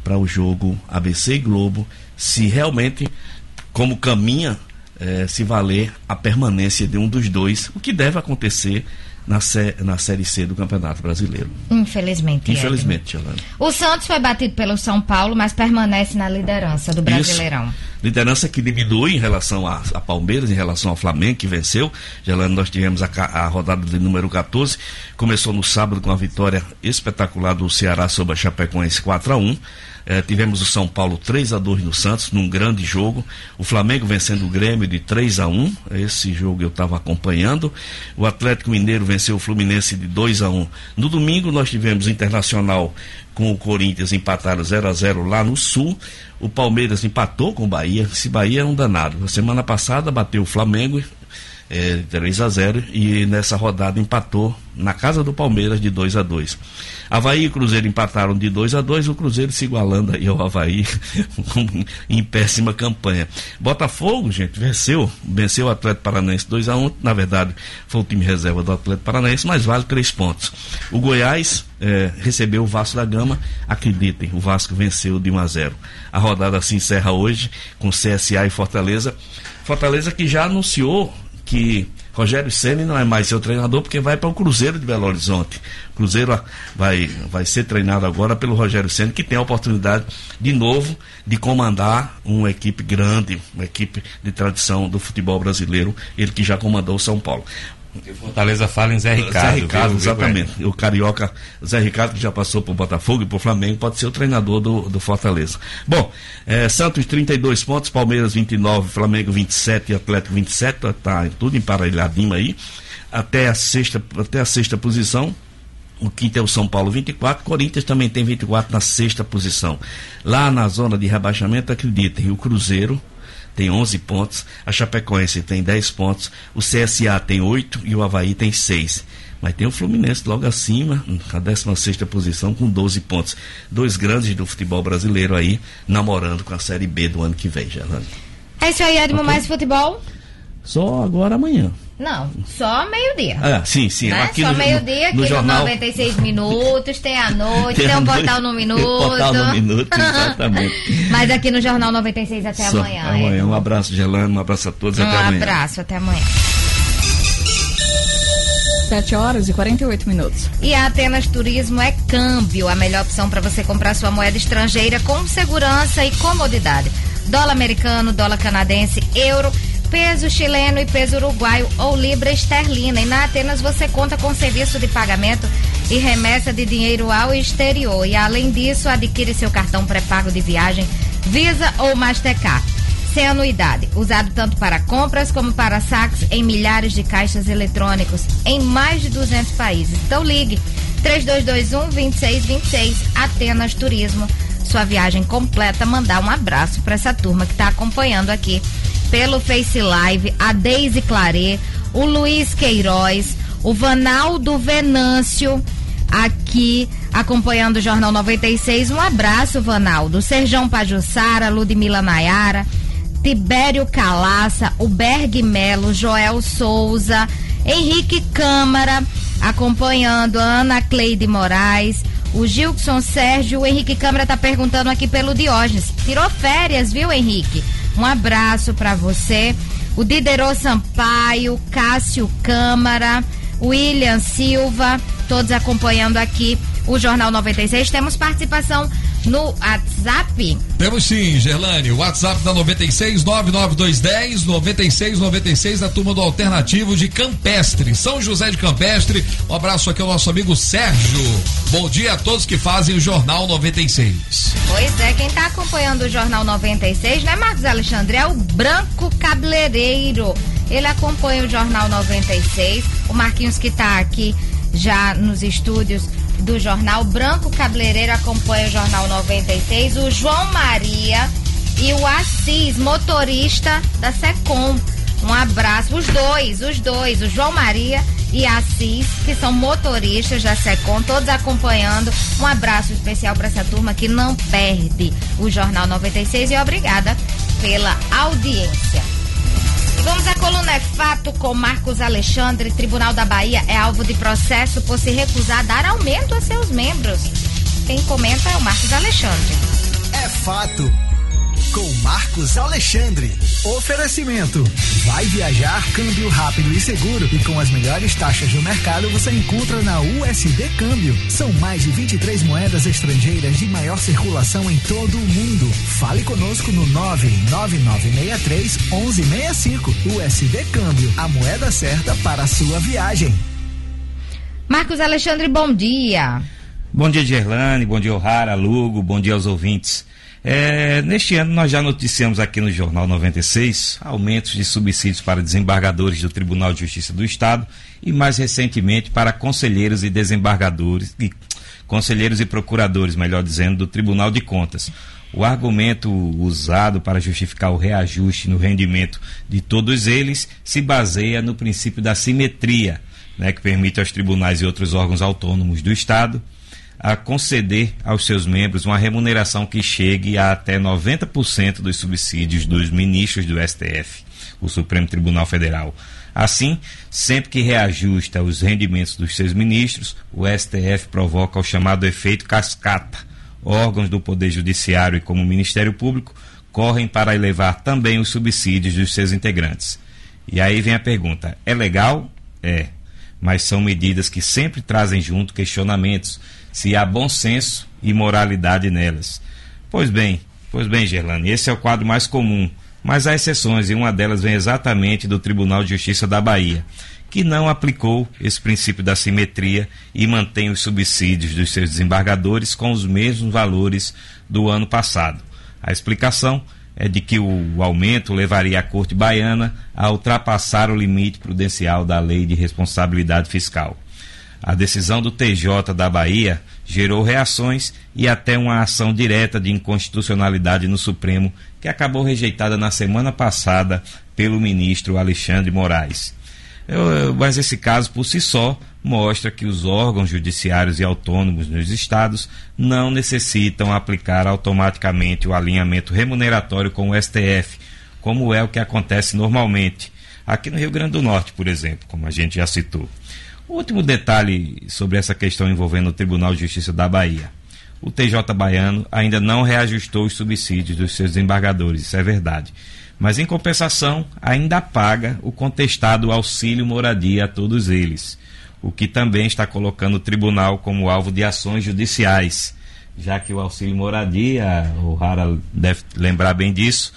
para o jogo ABC e Globo, se realmente, como caminha, é, se valer a permanência de um dos dois, o que deve acontecer na, sé na Série C do Campeonato Brasileiro. Infelizmente. Infelizmente, Edna. O Santos foi batido pelo São Paulo, mas permanece na liderança do Brasileirão. Isso. Liderança que diminui em relação a, a, Palmeiras, em relação ao Flamengo, que venceu. Gelando, nós tivemos a, a, rodada de número 14. Começou no sábado com a vitória espetacular do Ceará sobre a Chapecoense 4 a 1 é, tivemos o São Paulo 3 a 2 no Santos, num grande jogo. O Flamengo vencendo o Grêmio de 3 a 1 Esse jogo eu estava acompanhando. O Atlético Mineiro venceu o Fluminense de 2 a 1 No domingo nós tivemos o Internacional com o Corinthians empataram 0 a 0 lá no Sul. O Palmeiras empatou com o Bahia. Esse Bahia é um danado. A semana passada bateu o Flamengo é, 3 a 0 e nessa rodada empatou na casa do Palmeiras de 2 a 2 Havaí e Cruzeiro empataram de 2 a 2 o Cruzeiro se igualando aí ao Havaí em péssima campanha. Botafogo, gente, venceu, venceu o Atlético Paranaense 2 a 1 na verdade foi o time reserva do Atlético Paranaense, mas vale três pontos. O Goiás é, recebeu o Vasco da Gama, acreditem, o Vasco venceu de 1 a 0 A rodada se encerra hoje com CSA e Fortaleza. Fortaleza que já anunciou que Rogério Ceni não é mais seu treinador porque vai para o Cruzeiro de Belo Horizonte. Cruzeiro vai, vai ser treinado agora pelo Rogério Ceni que tem a oportunidade de novo de comandar uma equipe grande, uma equipe de tradição do futebol brasileiro, ele que já comandou o São Paulo. Fortaleza fala em Zé Ricardo. Zé Ricardo, viu, exatamente. Viu, o carioca Zé Ricardo, que já passou por Botafogo e por Flamengo, pode ser o treinador do, do Fortaleza. Bom, é, Santos 32 pontos, Palmeiras 29, Flamengo 27 e Atlético 27, tá, tá tudo emparelhadinho aí. Até a sexta, até a sexta posição, o quinto é o São Paulo 24, Corinthians também tem 24 na sexta posição. Lá na zona de rebaixamento, acreditem, o Cruzeiro tem 11 pontos, a Chapecoense tem 10 pontos, o CSA tem 8 e o Havaí tem 6. Mas tem o Fluminense logo acima, a 16 posição, com 12 pontos. Dois grandes do futebol brasileiro aí, namorando com a Série B do ano que vem, Gerlane. É isso aí, Edmo, okay. mais futebol? Só agora amanhã. Não, só meio-dia. Ah, sim, sim. Né? Aqui só no, meio-dia, aqui no, no jornal... 96 minutos, tem a noite, tem, tem um portal no minuto. Portal no minuto, exatamente. Mas aqui no Jornal 96 até só amanhã. Amanhã. Um abraço, Gelano, um abraço a todos, um até amanhã. Um abraço, até amanhã. 7 horas e 48 minutos. E a Atenas Turismo é câmbio, a melhor opção para você comprar sua moeda estrangeira com segurança e comodidade. Dólar americano, dólar canadense, euro peso chileno e peso uruguaio ou libra esterlina. E na Atenas você conta com serviço de pagamento e remessa de dinheiro ao exterior. E além disso, adquire seu cartão pré-pago de viagem Visa ou Mastercard. Sem anuidade, usado tanto para compras como para saques em milhares de caixas eletrônicos em mais de 200 países. Então ligue 3221 2626 Atenas Turismo. Sua viagem completa, mandar um abraço para essa turma que está acompanhando aqui pelo Face Live, a Deise Claret, o Luiz Queiroz, o Vanaldo Venâncio, aqui acompanhando o Jornal 96. Um abraço, Vanaldo. Serjão Pajussara, Ludmila Nayara, Tibério Calaça, o Berg Melo, Joel Souza, Henrique Câmara, acompanhando Ana Cleide Moraes, o Gilson Sérgio, o Henrique Câmara tá perguntando aqui pelo Diógenes. Tirou férias, viu, Henrique? Um abraço para você. O Diderot Sampaio, Cássio Câmara, William Silva, todos acompanhando aqui o Jornal 96. Temos participação no WhatsApp? Temos sim, Gerlane. O WhatsApp da 96 99210 9696 da turma do Alternativo de Campestre, São José de Campestre. Um abraço aqui ao nosso amigo Sérgio. Bom dia a todos que fazem o Jornal 96. Pois é, quem está acompanhando o Jornal 96, né, Marcos Alexandre? É o Branco Cabeleireiro. Ele acompanha o Jornal 96. O Marquinhos que está aqui já nos estúdios do jornal. Branco Cabeleireiro acompanha o Jornal 96. O João Maria e o Assis, motorista da Secom. Um abraço, os dois, os dois, o João Maria e Assis, que são motoristas da Secom, todos acompanhando. Um abraço especial para essa turma que não perde o Jornal 96 e obrigada pela audiência. Vamos à coluna É Fato com Marcos Alexandre. Tribunal da Bahia é alvo de processo por se recusar a dar aumento a seus membros. Quem comenta é o Marcos Alexandre. É fato. Com Marcos Alexandre. Oferecimento. Vai viajar, câmbio rápido e seguro. E com as melhores taxas do mercado você encontra na USD Câmbio. São mais de 23 moedas estrangeiras de maior circulação em todo o mundo. Fale conosco no 99963 1165. USD Câmbio. A moeda certa para a sua viagem. Marcos Alexandre, bom dia. Bom dia, Gerlane. Bom dia, O'Hara, Lugo. Bom dia aos ouvintes. É, neste ano, nós já noticiamos aqui no Jornal 96 aumentos de subsídios para desembargadores do Tribunal de Justiça do Estado e, mais recentemente, para conselheiros e desembargadores, e, conselheiros e procuradores, melhor dizendo, do Tribunal de Contas. O argumento usado para justificar o reajuste no rendimento de todos eles se baseia no princípio da simetria, né, que permite aos tribunais e outros órgãos autônomos do Estado a conceder aos seus membros uma remuneração que chegue a até 90% dos subsídios dos ministros do STF, o Supremo Tribunal Federal. Assim, sempre que reajusta os rendimentos dos seus ministros, o STF provoca o chamado efeito cascata. Órgãos do Poder Judiciário e como Ministério Público correm para elevar também os subsídios dos seus integrantes. E aí vem a pergunta: é legal? É. Mas são medidas que sempre trazem junto questionamentos se há bom senso e moralidade nelas. Pois bem, pois bem, Gerlane, esse é o quadro mais comum, mas há exceções e uma delas vem exatamente do Tribunal de Justiça da Bahia, que não aplicou esse princípio da simetria e mantém os subsídios dos seus desembargadores com os mesmos valores do ano passado. A explicação é de que o aumento levaria a Corte Baiana a ultrapassar o limite prudencial da Lei de Responsabilidade Fiscal. A decisão do TJ da Bahia gerou reações e até uma ação direta de inconstitucionalidade no Supremo, que acabou rejeitada na semana passada pelo ministro Alexandre Moraes. Eu, mas esse caso, por si só, mostra que os órgãos judiciários e autônomos nos estados não necessitam aplicar automaticamente o alinhamento remuneratório com o STF, como é o que acontece normalmente. Aqui no Rio Grande do Norte, por exemplo, como a gente já citou. Último detalhe sobre essa questão envolvendo o Tribunal de Justiça da Bahia. O TJ baiano ainda não reajustou os subsídios dos seus desembargadores, isso é verdade. Mas, em compensação, ainda paga o contestado auxílio moradia a todos eles, o que também está colocando o tribunal como alvo de ações judiciais, já que o auxílio moradia, o Rara deve lembrar bem disso,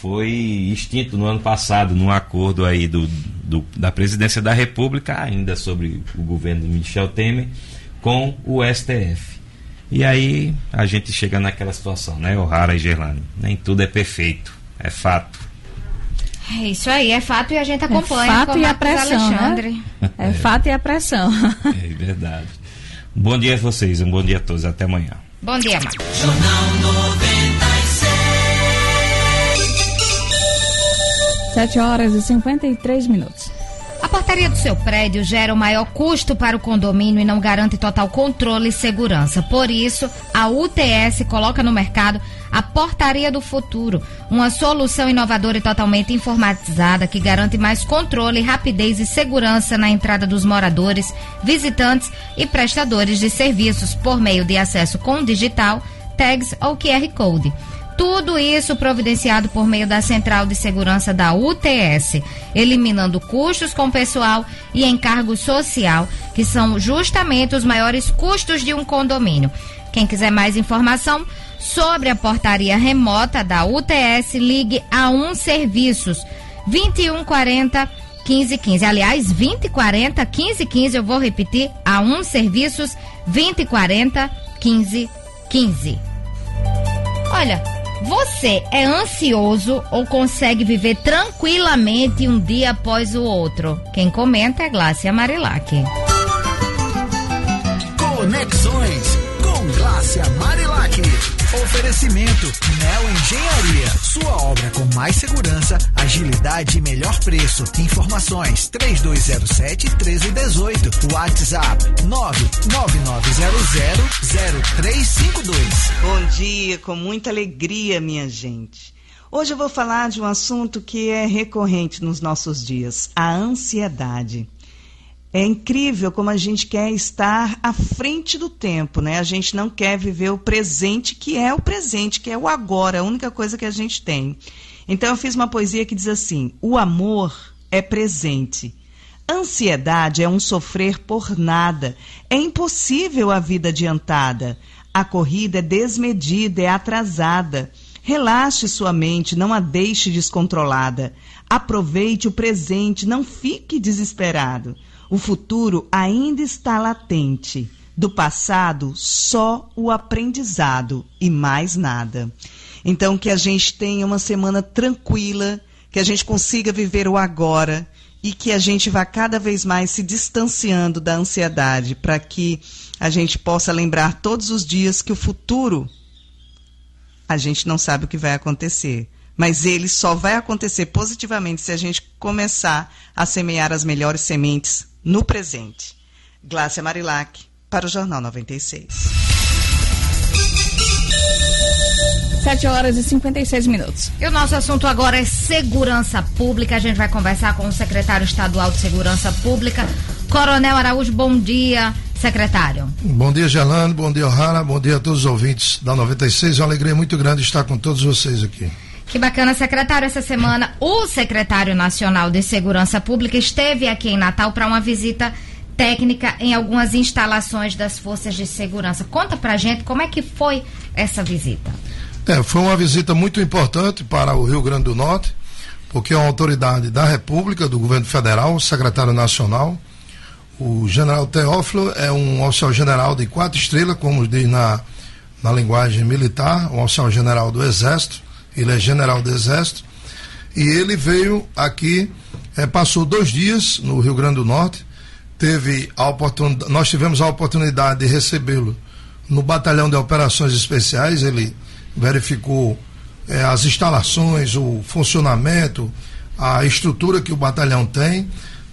foi extinto no ano passado, num acordo aí do, do, da presidência da República, ainda sobre o governo de Michel Temer, com o STF. E aí a gente chega naquela situação, né, O'Hara e Gerlane? Nem tudo é perfeito, é fato. É isso aí, é fato e a gente acompanha. É fato e a pressão, Alexandre. Né? É, é fato e a pressão. É verdade. Bom dia a vocês, um bom dia a todos, até amanhã. Bom dia, Marcos. 7 horas e 53 minutos. A portaria do seu prédio gera o maior custo para o condomínio e não garante total controle e segurança. Por isso, a UTS coloca no mercado a Portaria do Futuro, uma solução inovadora e totalmente informatizada que garante mais controle, rapidez e segurança na entrada dos moradores, visitantes e prestadores de serviços por meio de acesso com digital, tags ou QR Code. Tudo isso providenciado por meio da Central de Segurança da UTS, eliminando custos com pessoal e encargo social, que são justamente os maiores custos de um condomínio. Quem quiser mais informação, sobre a portaria remota da UTS, ligue a um serviços 2140 1515. Aliás, 2040 1515, eu vou repetir, a um serviços 2040 1515. Olha, você é ansioso ou consegue viver tranquilamente um dia após o outro? Quem comenta é Glácia Marilac. Conexões com Glácia Marilac. Oferecimento Neo Engenharia. Sua obra com mais segurança, agilidade e melhor preço. Informações 3207-1318. WhatsApp 999000352. Bom dia, com muita alegria, minha gente. Hoje eu vou falar de um assunto que é recorrente nos nossos dias: a ansiedade. É incrível como a gente quer estar à frente do tempo, né? A gente não quer viver o presente, que é o presente, que é o agora, a única coisa que a gente tem. Então eu fiz uma poesia que diz assim: O amor é presente. Ansiedade é um sofrer por nada. É impossível a vida adiantada. A corrida é desmedida, é atrasada. Relaxe sua mente, não a deixe descontrolada. Aproveite o presente, não fique desesperado. O futuro ainda está latente. Do passado, só o aprendizado e mais nada. Então, que a gente tenha uma semana tranquila, que a gente consiga viver o agora e que a gente vá cada vez mais se distanciando da ansiedade, para que a gente possa lembrar todos os dias que o futuro a gente não sabe o que vai acontecer. Mas ele só vai acontecer positivamente se a gente começar a semear as melhores sementes no presente. Glácia Marilac, para o Jornal 96. 7 horas e 56 minutos. E o nosso assunto agora é segurança pública. A gente vai conversar com o secretário estadual de Segurança Pública, Coronel Araújo. Bom dia, secretário. Bom dia, Gelano. Bom dia, Ohara. Bom dia a todos os ouvintes da 96. É uma alegria muito grande estar com todos vocês aqui. Que bacana, secretário. Essa semana, o secretário nacional de Segurança Pública esteve aqui em Natal para uma visita técnica em algumas instalações das forças de segurança. Conta pra gente como é que foi essa visita. É, foi uma visita muito importante para o Rio Grande do Norte, porque é uma autoridade da República, do governo federal, o secretário nacional. O general Teófilo é um oficial general de quatro estrelas, como diz na, na linguagem militar, um oficial general do Exército ele é general do Exército, e ele veio aqui, é, passou dois dias no Rio Grande do Norte, teve a oportunidade, nós tivemos a oportunidade de recebê-lo no Batalhão de Operações Especiais, ele verificou é, as instalações, o funcionamento, a estrutura que o batalhão tem,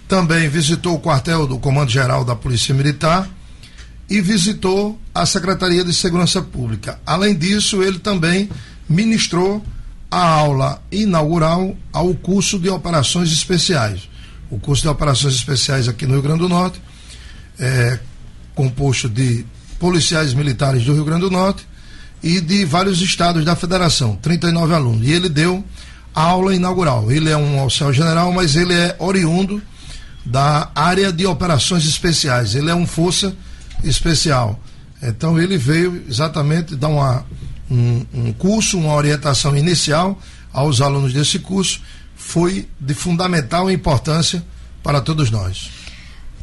também visitou o quartel do Comando Geral da Polícia Militar e visitou a Secretaria de Segurança Pública. Além disso, ele também ministrou a aula inaugural ao curso de operações especiais. O curso de operações especiais aqui no Rio Grande do Norte é composto de policiais militares do Rio Grande do Norte e de vários estados da federação, 39 alunos. E ele deu a aula inaugural. Ele é um oficial general, mas ele é oriundo da área de operações especiais. Ele é um força especial. Então ele veio exatamente dar uma um, um curso, uma orientação inicial aos alunos desse curso, foi de fundamental importância para todos nós.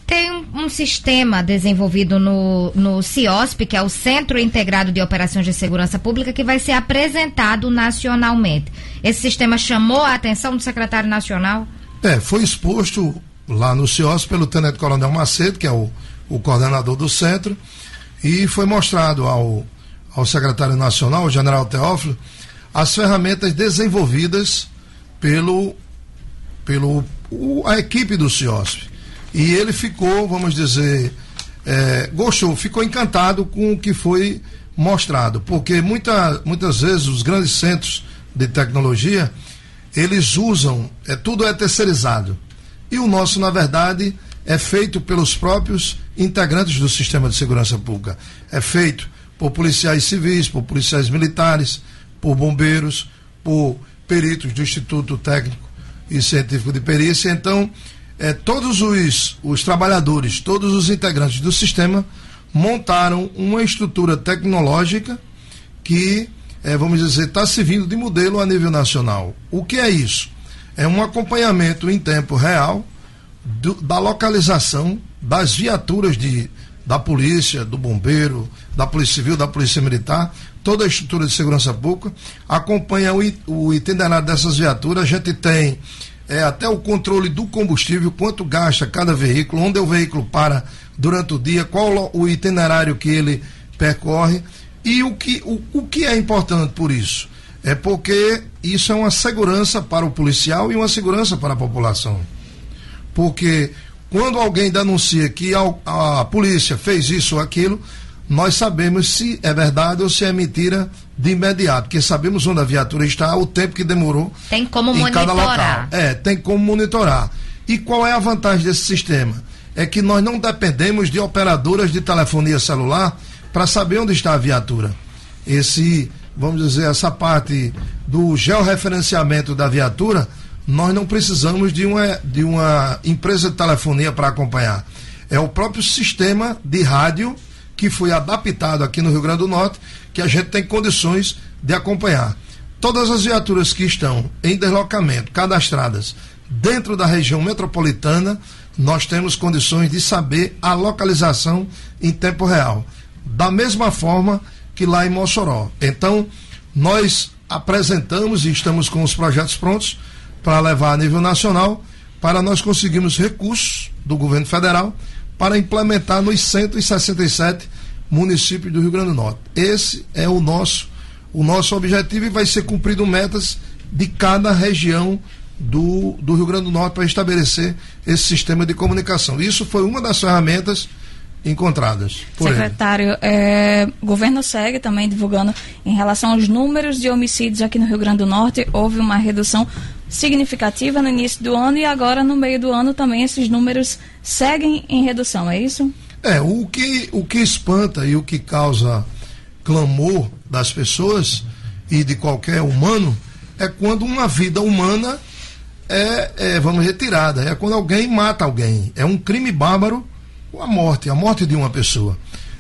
Tem um, um, sistema desenvolvido no, no CIOSP, que é o Centro Integrado de Operações de Segurança Pública, que vai ser apresentado nacionalmente. Esse sistema chamou a atenção do secretário nacional? É, foi exposto lá no CIOSP pelo Tenente Coronel Macedo, que é o, o coordenador do centro, e foi mostrado ao, ao secretário nacional, o general Teófilo, as ferramentas desenvolvidas pelo, pelo o, a equipe do CIOSP. E ele ficou, vamos dizer, é, gostou, ficou encantado com o que foi mostrado, porque muita, muitas vezes os grandes centros de tecnologia eles usam, é, tudo é terceirizado. E o nosso, na verdade, é feito pelos próprios integrantes do sistema de segurança pública. É feito por policiais civis, por policiais militares, por bombeiros, por peritos do Instituto Técnico e Científico de Perícia. Então, é, todos os, os trabalhadores, todos os integrantes do sistema montaram uma estrutura tecnológica que, eh, vamos dizer, está servindo de modelo a nível nacional. O que é isso? É um acompanhamento em tempo real do- da localização das viaturas de, da polícia, do bombeiro, da polícia civil, da polícia militar, toda a estrutura de segurança pública, acompanha o, o itinerário dessas viaturas, a gente tem é, até o controle do combustível, quanto gasta cada veículo, onde o veículo para durante o dia, qual o itinerário que ele percorre e o que, o, o que é importante por isso? É porque isso é uma segurança para o policial e uma segurança para a população. Porque quando alguém denuncia que a, a polícia fez isso ou aquilo, nós sabemos se é verdade ou se é mentira de imediato, porque sabemos onde a viatura está, o tempo que demorou Tem como em cada local. monitorar. É, tem como monitorar. E qual é a vantagem desse sistema? É que nós não dependemos de operadoras de telefonia celular para saber onde está a viatura. Esse, vamos dizer, essa parte do georreferenciamento da viatura, nós não precisamos de uma, de uma empresa de telefonia para acompanhar. É o próprio sistema de rádio que foi adaptado aqui no Rio Grande do Norte, que a gente tem condições de acompanhar. Todas as viaturas que estão em deslocamento, cadastradas dentro da região metropolitana, nós temos condições de saber a localização em tempo real. Da mesma forma que lá em Mossoró. Então, nós apresentamos e estamos com os projetos prontos para levar a nível nacional, para nós conseguirmos recursos do governo federal para implementar nos 167 municípios do Rio Grande do Norte. Esse é o nosso o nosso objetivo e vai ser cumprido metas de cada região do, do Rio Grande do Norte para estabelecer esse sistema de comunicação. Isso foi uma das ferramentas encontradas. Secretário, é, o governo segue também divulgando em relação aos números de homicídios aqui no Rio Grande do Norte. Houve uma redução significativa no início do ano e agora no meio do ano também esses números seguem em redução, é isso? É, o que, o que espanta e o que causa clamor das pessoas e de qualquer humano é quando uma vida humana é, é, vamos, retirada. É quando alguém mata alguém. É um crime bárbaro a morte, a morte de uma pessoa.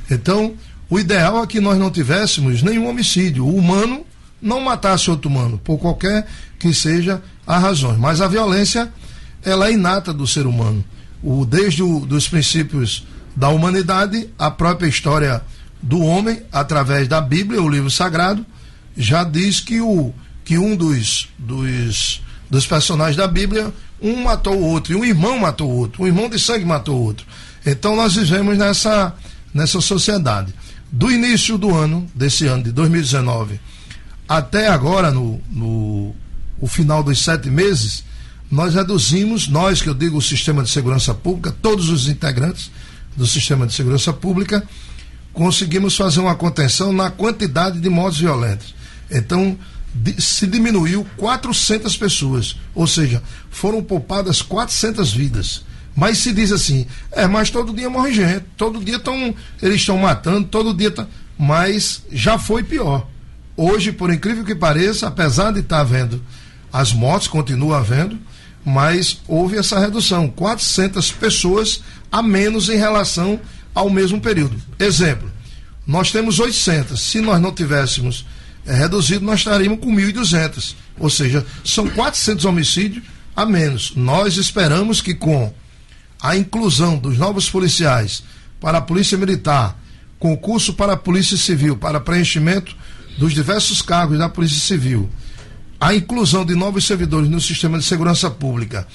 Então, o ideal é que nós não tivéssemos nenhum homicídio. O humano não matasse outro humano, por qualquer que seja a razão. Mas a violência, ela é inata do ser humano. O, desde o, dos princípios da humanidade, a própria história do homem, através da Bíblia, o livro sagrado, já diz que, o, que um dos, dos, dos personagens da Bíblia, um matou o outro, e um irmão matou o outro, um irmão de sangue matou o outro. Então nós vivemos nessa, nessa sociedade. Do início do ano, desse ano de 2019, até agora, no, no o final dos sete meses, nós reduzimos, nós que eu digo o sistema de segurança pública, todos os integrantes do sistema de segurança pública, conseguimos fazer uma contenção na quantidade de mortes violentas. Então, se diminuiu 400 pessoas, ou seja, foram poupadas 400 vidas. Mas se diz assim, é, mas todo dia morre gente, todo dia tão, eles estão matando, todo dia tá, mas já foi pior. Hoje, por incrível que pareça, apesar de estar havendo as mortes, continua havendo, mas houve essa redução, 400 pessoas a menos em relação ao mesmo período. Exemplo, nós temos 800, se nós não tivéssemos eh, reduzido, nós estaríamos com 1.200, ou seja, são 400 homicídios a menos. Nós esperamos que com a inclusão dos novos policiais para a Polícia Militar, concurso para a Polícia Civil, para preenchimento dos diversos cargos da Polícia Civil, a inclusão de novos servidores no sistema de segurança pública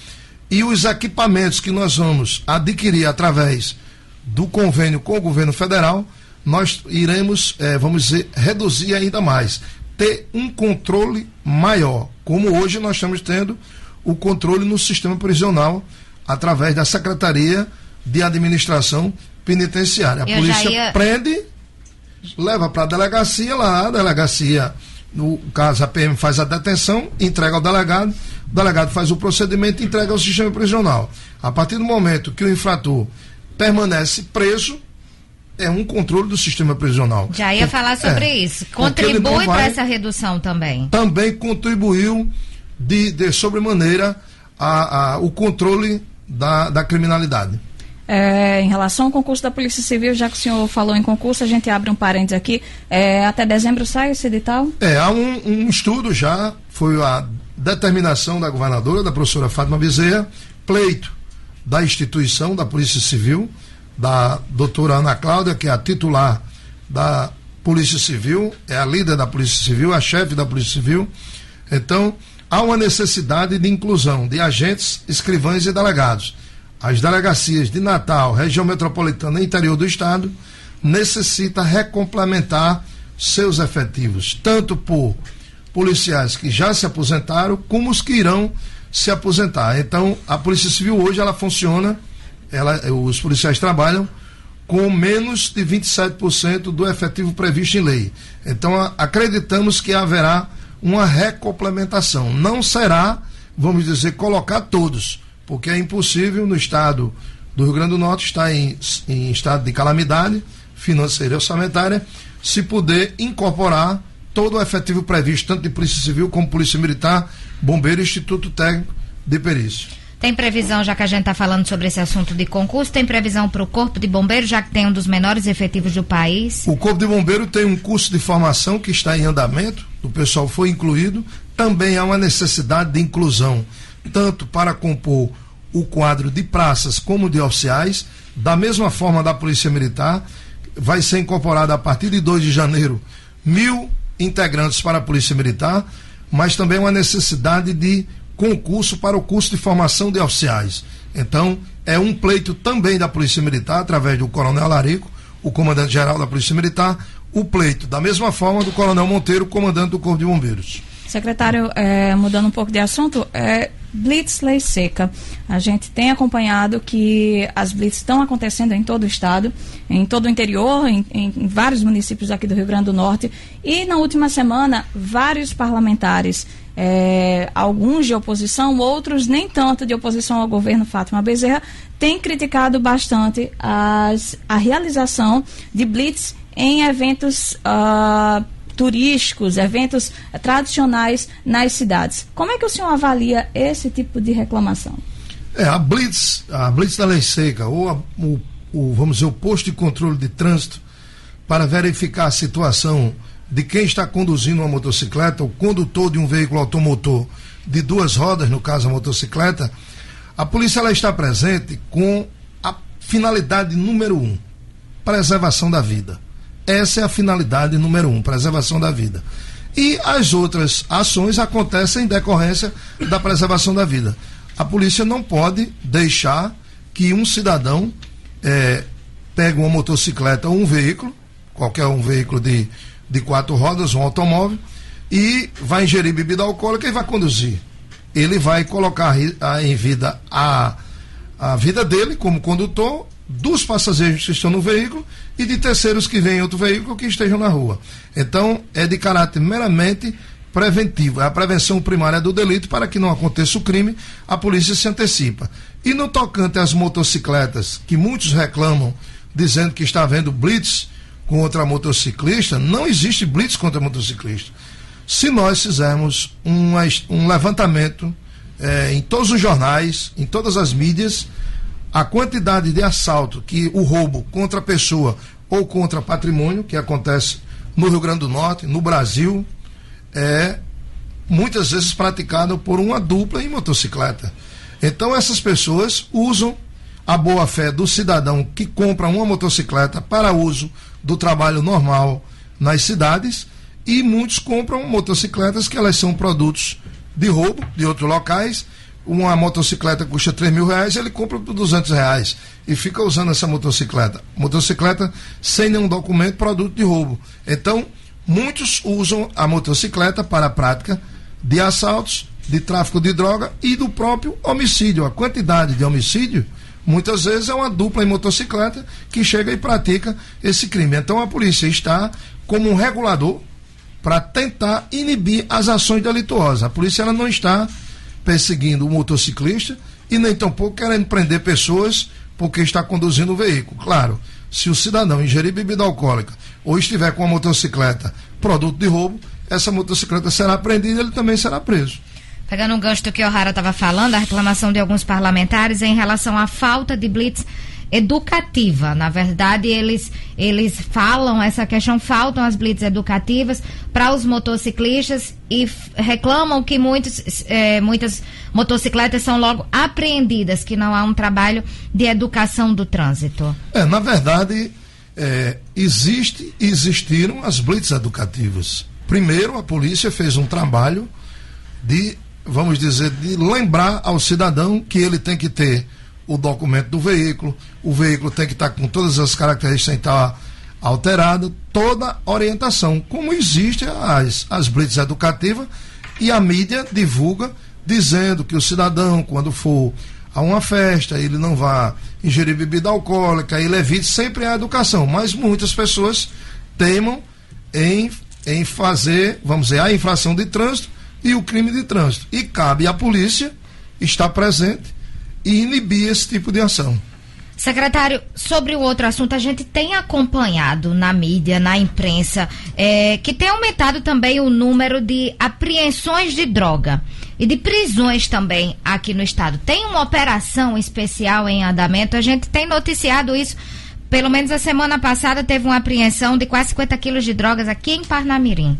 e os equipamentos que nós vamos adquirir através do convênio com o governo federal, nós iremos, eh, vamos dizer, reduzir ainda mais, ter um controle maior, como hoje nós estamos tendo o controle no sistema prisional através da Secretaria de Administração Penitenciária. A Eu polícia ia- prende, leva para a delegacia lá, a delegacia, no caso a PM faz a detenção, entrega ao delegado, o delegado faz o procedimento e entrega ao sistema prisional. A partir do momento que o infrator permanece preso, é um controle do sistema prisional. Já ia falar sobre É, isso. Contribui para essa redução também. também contribuiu de, de sobremaneira a, a, o controle da, da criminalidade. É, em relação ao concurso da Polícia Civil, já que o senhor falou em concurso, a gente abre um parênteses aqui. É, até dezembro sai esse edital? É, há um, um estudo já, foi a determinação da governadora, da professora Fátima Bezerra, pleito da instituição da Polícia Civil, da doutora Ana Cláudia, que é a titular da Polícia Civil, é a líder da Polícia Civil, a chefe da Polícia Civil. Então, há uma necessidade de inclusão de agentes, escrivães e delegados. As delegacias de Natal, região metropolitana e interior do estado necessita recomplementar seus efetivos, tanto por policiais que já se aposentaram, como os que irão se aposentar. Então, a Polícia Civil hoje ela funciona, ela, os policiais trabalham com menos de 27% do efetivo previsto em lei. Então, acreditamos que haverá uma recomplementação. Não será, vamos dizer, colocar todos, porque é impossível no estado do Rio Grande do Norte estar em, em estado de calamidade financeira e orçamentária, se poder incorporar todo o efetivo previsto, tanto de Polícia Civil como Polícia Militar, Bombeiro e Instituto Técnico de Perícia. Tem previsão, já que a gente está falando sobre esse assunto de concurso, tem previsão para o Corpo de Bombeiro, já que tem um dos menores efetivos do país? O Corpo de Bombeiro tem um curso de formação que está em andamento, o pessoal foi incluído. Também há uma necessidade de inclusão, tanto para compor o quadro de praças como de oficiais, da mesma forma da Polícia Militar, vai ser incorporada a partir de 2 de janeiro mil integrantes para a Polícia Militar, mas também uma necessidade de concurso para o curso de formação de oficiais. Então, é um pleito também da Polícia Militar, através do Coronel Larico, o comandante-geral da Polícia Militar, o pleito, da mesma forma, do Coronel Monteiro, comandante do Corpo de Bombeiros. Secretário, é, mudando um pouco de assunto, é, Blitz Lei Seca. A gente tem acompanhado que as blitz estão acontecendo em todo o estado, em todo o interior, em, em, vários municípios aqui do Rio Grande do Norte. E na última semana, vários parlamentares, é, alguns de oposição, outros nem tanto de oposição ao governo Fátima Bezerra, têm criticado bastante as, a realização de blitz em eventos. Uh, turísticos, eventos tradicionais nas cidades. Como é que o senhor avalia esse tipo de reclamação? É, a Blitz, a Blitz da Lei Seca, ou a, o, o, vamos dizer, o posto de controle de trânsito para verificar a situação de quem está conduzindo uma motocicleta, o condutor de um veículo automotor de duas rodas, no caso a motocicleta, a polícia ela está presente com a finalidade número um, preservação da vida. Essa é a finalidade número um, preservação da vida. E as outras ações acontecem em decorrência da preservação da vida. A polícia não pode deixar que um cidadão é, pegue uma motocicleta ou um veículo, qualquer um veículo de, de quatro rodas, um automóvel, e vai ingerir bebida alcoólica e vai conduzir. Ele vai colocar em vida a, a vida dele como condutor dos passageiros que estão no veículo e de terceiros que vêm em outro veículo que estejam na rua. Então, é de caráter meramente preventivo, é a prevenção primária do delito para que não aconteça o crime, a polícia se antecipa. E no tocante às motocicletas, que muitos reclamam, dizendo que está havendo blitz contra motociclista, não existe blitz contra motociclista. Se nós fizermos um, um levantamento eh, em todos os jornais, em todas as mídias, a quantidade de assalto que o roubo contra pessoa ou contra patrimônio que acontece no Rio Grande do Norte, no Brasil, é muitas vezes praticado por uma dupla em motocicleta. Então essas pessoas usam a boa fé do cidadão que compra uma motocicleta para uso do trabalho normal nas cidades e muitos compram motocicletas que elas são produtos de roubo de outros locais uma motocicleta custa 3 mil reais, ele compra por 200 reais e fica usando essa motocicleta. Motocicleta sem nenhum documento, produto de roubo. Então, muitos usam a motocicleta para a prática de assaltos, de tráfico de droga e do próprio homicídio. A quantidade de homicídio, muitas vezes, é uma dupla em motocicleta que chega e pratica esse crime. Então, a polícia está como um regulador para tentar inibir as ações delituosas. A polícia ela não está perseguindo o motociclista e nem tampouco querendo prender pessoas porque está conduzindo o veículo. Claro, se o cidadão ingerir bebida alcoólica ou estiver com a motocicleta produto de roubo, essa motocicleta será apreendida e ele também será preso. Pegando um gancho do que o O'Hara estava falando, a reclamação de alguns parlamentares em relação à falta de blitz educativa. Na verdade, eles, eles falam essa questão, faltam as blitz educativas para os motociclistas e reclamam que muitos, eh, muitas motocicletas são logo apreendidas, que não há um trabalho de educação do trânsito. É, na verdade, é, existe existiram as blitz educativas. Primeiro, a polícia fez um trabalho de, vamos dizer, de lembrar ao cidadão que ele tem que ter o documento do veículo, o veículo tem que estar com todas as características sem estar alterado, toda orientação, como existe as, as blitz educativas e a mídia divulga dizendo que o cidadão, quando for a uma festa, ele não vá ingerir bebida alcoólica, ele evite sempre a educação, mas muitas pessoas teimam em, em fazer, vamos dizer, a infração de trânsito e o crime de trânsito. E cabe à polícia estar presente e inibir esse tipo de ação. Secretário, sobre o outro assunto, a gente tem acompanhado na mídia, na imprensa, eh, que tem aumentado também o número de apreensões de droga e de prisões também aqui no estado. Tem uma operação especial em andamento, a gente tem noticiado isso. Pelo menos a semana passada teve uma apreensão de quase 50 quilos de drogas aqui em Parnamirim.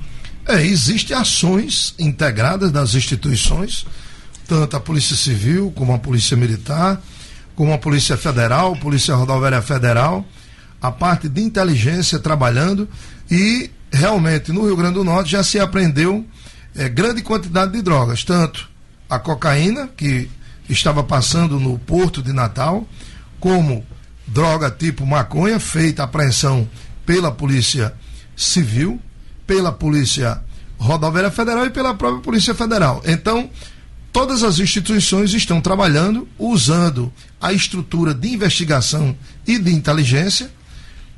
É, existem ações integradas das instituições, tanto a Polícia Civil como a Polícia Militar, como a Polícia Federal, Polícia Rodoviária Federal, a parte de inteligência trabalhando. E realmente no Rio Grande do Norte já se apreendeu eh, grande quantidade de drogas, tanto a cocaína, que estava passando no porto de Natal, como droga tipo maconha, feita apreensão pela Polícia Civil, pela Polícia Rodoviária Federal e pela própria Polícia Federal. Então, todas as instituições estão trabalhando usando a estrutura de investigação e de inteligência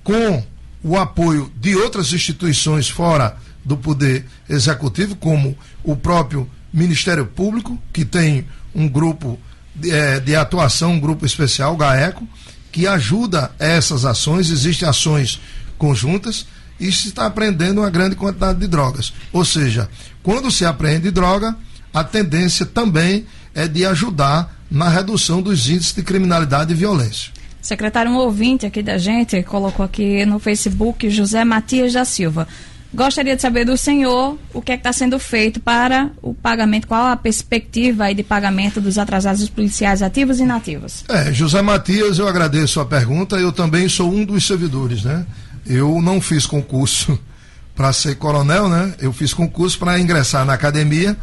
com o apoio de outras instituições fora do poder executivo, como o próprio Ministério Público, que tem um grupo de, eh, de atuação, um grupo especial, o GAECO, que ajuda essas ações, existem ações conjuntas e se está apreendendo uma grande quantidade de drogas. Ou seja, quando se apreende droga, a tendência também é de ajudar na redução dos índices de criminalidade e violência. Secretário, um ouvinte aqui da gente colocou aqui no Facebook José Matias da Silva. Gostaria de saber do senhor o que é está sendo feito para o pagamento, qual a perspectiva de pagamento dos atrasados dos policiais ativos e inativos. É, José Matias, eu agradeço a pergunta. Eu também sou um dos servidores, né? Eu não fiz concurso para ser coronel, né? Eu fiz concurso para ingressar na academia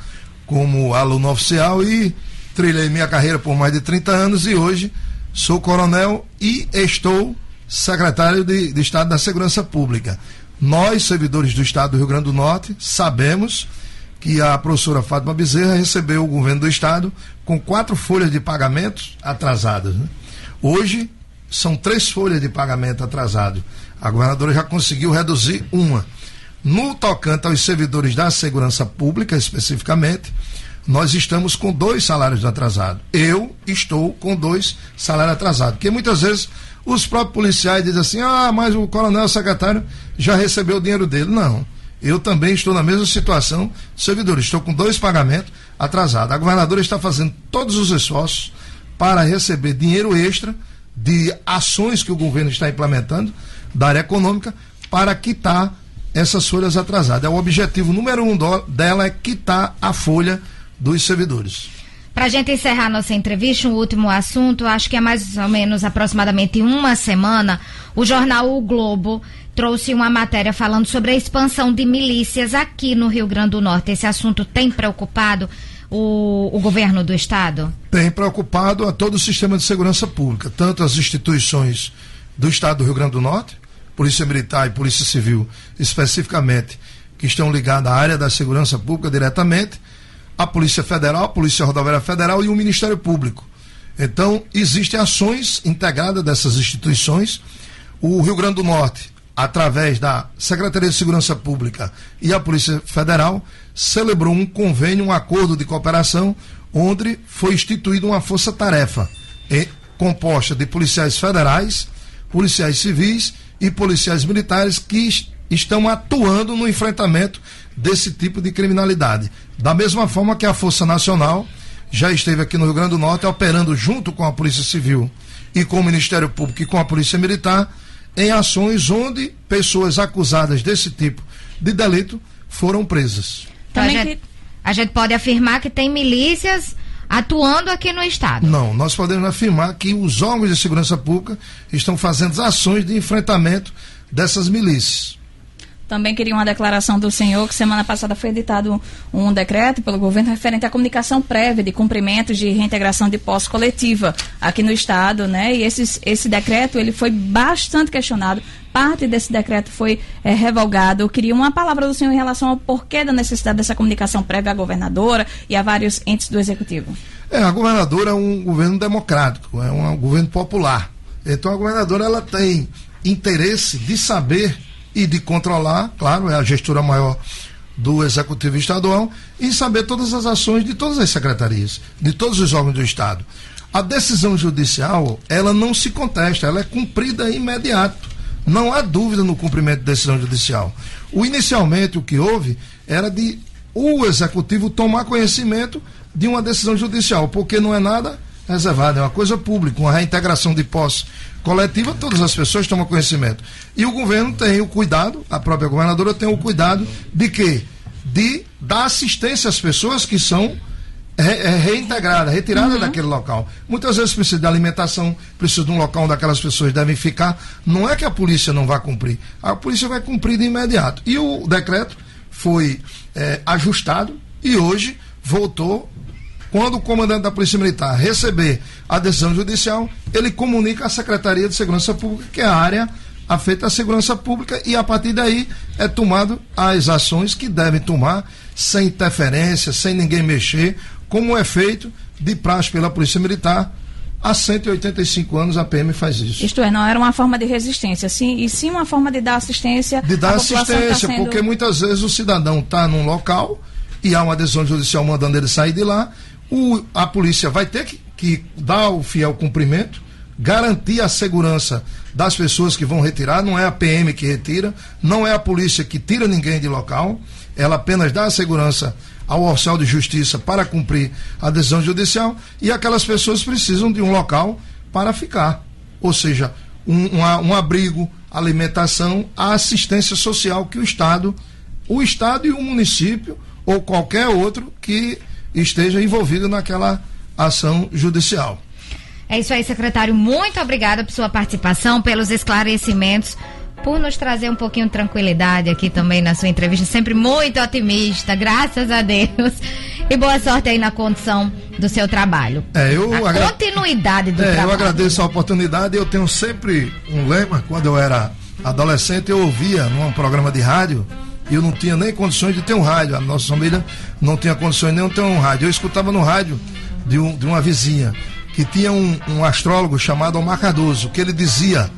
como aluno oficial e trilhei minha carreira por mais de 30 anos e hoje sou coronel e estou secretário de, de Estado da Segurança Pública. Nós, servidores do Estado do Rio Grande do Norte, sabemos que a professora Fátima Bezerra recebeu o governo do Estado com quatro folhas de pagamentos atrasadas. Né? Hoje, são três folhas de pagamento atrasado. A governadora já conseguiu reduzir uma. No tocante aos servidores da segurança pública, especificamente, nós estamos com dois salários atrasados. Eu estou com dois salários atrasados. Porque muitas vezes os próprios policiais dizem assim: ah, mas o coronel secretário já recebeu o dinheiro dele. Não. Eu também estou na mesma situação, servidor. Estou com dois pagamentos atrasados. A governadora está fazendo todos os esforços para receber dinheiro extra de ações que o governo está implementando da área econômica para quitar essas folhas atrasadas. É o objetivo número um dela é quitar a folha dos servidores. Para a gente encerrar nossa entrevista, um último assunto, acho que é mais ou menos aproximadamente uma semana, o jornal O Globo trouxe uma matéria falando sobre a expansão de milícias aqui no Rio Grande do Norte. Esse assunto tem preocupado o, o governo do estado? Tem preocupado a todo o sistema de segurança pública, tanto as instituições do Estado do Rio Grande do Norte, Polícia Militar e Polícia Civil especificamente, que estão ligadas à área da segurança pública diretamente, a Polícia Federal, a Polícia Rodoviária Federal e o Ministério Público. Então, existem ações integradas dessas instituições. O Rio Grande do Norte, através da Secretaria de Segurança Pública e a Polícia Federal, celebrou um convênio, um acordo de cooperação, onde foi instituída uma força-tarefa eh, composta de policiais federais, policiais civis e policiais militares que es- estão atuando no enfrentamento desse tipo de criminalidade. Da mesma forma que a Força Nacional já esteve aqui no Rio Grande do Norte operando junto com a Polícia Civil e com o Ministério Público e com a Polícia Militar em ações onde pessoas acusadas desse tipo de delito foram presas. Então, a, gente, a gente pode afirmar que tem milícias atuando aqui no estado. Não, nós podemos afirmar que os órgãos de segurança pública estão fazendo ações de enfrentamento dessas milícias. Também queria uma declaração do senhor que semana passada foi editado um decreto pelo governo referente à comunicação prévia de cumprimentos de reintegração de posse coletiva aqui no estado, né? E esses, esse decreto ele foi bastante questionado. Parte desse decreto foi é, revogado. Eu queria uma palavra do senhor em relação ao porquê da necessidade dessa comunicação prévia à governadora e a vários entes do executivo. É, a governadora é um governo democrático, é um governo popular. Então a governadora ela tem interesse de saber e de controlar, claro, é a gestora maior do Executivo Estadual, e saber todas as ações de todas as secretarias, de todos os órgãos do Estado. A decisão judicial, ela não se contesta, ela é cumprida imediato. Não há dúvida no cumprimento da decisão judicial. O inicialmente o que houve era de o executivo tomar conhecimento de uma decisão judicial, porque não é nada reservado, é uma coisa pública, uma reintegração de posse coletiva, todas as pessoas tomam conhecimento. E o governo tem o cuidado, a própria governadora tem o cuidado de quê? De dar assistência às pessoas que são é, reintegradas, retiradas uhum. daquele local. Muitas vezes precisa de alimentação, precisa de um local onde aquelas pessoas devem ficar. Não é que a polícia não vá cumprir, a polícia vai cumprir de imediato. E o decreto foi é, ajustado e hoje voltou quando o comandante da Polícia Militar receber a decisão judicial, ele comunica à Secretaria de Segurança Pública, que é a área afeita à segurança pública, e a partir daí é tomado as ações que devem tomar, sem interferência, sem ninguém mexer, como é feito de praxe pela Polícia Militar. Há 185 anos a PM faz isso. Isto é, não era uma forma de resistência, sim, e sim uma forma de dar assistência. De dar tá assistência, tá sendo... porque muitas vezes o cidadão está num local e há uma decisão judicial mandando ele sair de lá, o, a polícia vai ter que, que dar o fiel cumprimento, garantir a segurança das pessoas que vão retirar, não é a PM que retira, não é a polícia que tira ninguém de local, ela apenas dá a segurança ao oficial de justiça para cumprir a decisão judicial e aquelas pessoas precisam de um local para ficar, ou seja, um, um, um abrigo, alimentação, a assistência social que o Estado, o Estado e o município ou qualquer outro que esteja envolvido naquela ação judicial. É isso aí, secretário. Muito obrigada por sua participação, pelos esclarecimentos, por nos trazer um pouquinho de tranquilidade aqui também na sua entrevista. Sempre muito otimista, graças a Deus. E boa sorte aí na condição do seu trabalho. É, eu a agra... continuidade do é, trabalho. Eu agradeço a oportunidade. Eu tenho sempre um lema. Quando eu era adolescente, eu ouvia num programa de rádio eu não tinha nem condições de ter um rádio. A nossa família não tinha condições nem de ter um rádio. Eu escutava no rádio de, um, de uma vizinha que tinha um, um astrólogo chamado Omar Cardoso, que ele dizia: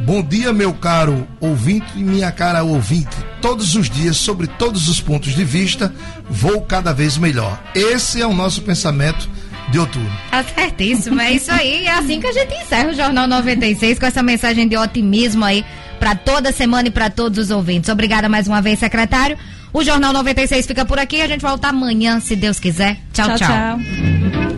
Bom dia, meu caro ouvinte e minha cara ouvinte. Todos os dias, sobre todos os pontos de vista, vou cada vez melhor. Esse é o nosso pensamento de outubro. Tá certíssimo, é isso aí. É assim que a gente encerra o Jornal 96 com essa mensagem de otimismo aí para toda semana e para todos os ouvintes. Obrigada mais uma vez, secretário. O Jornal 96 fica por aqui. A gente volta amanhã, se Deus quiser. tchau. tchau. tchau. tchau.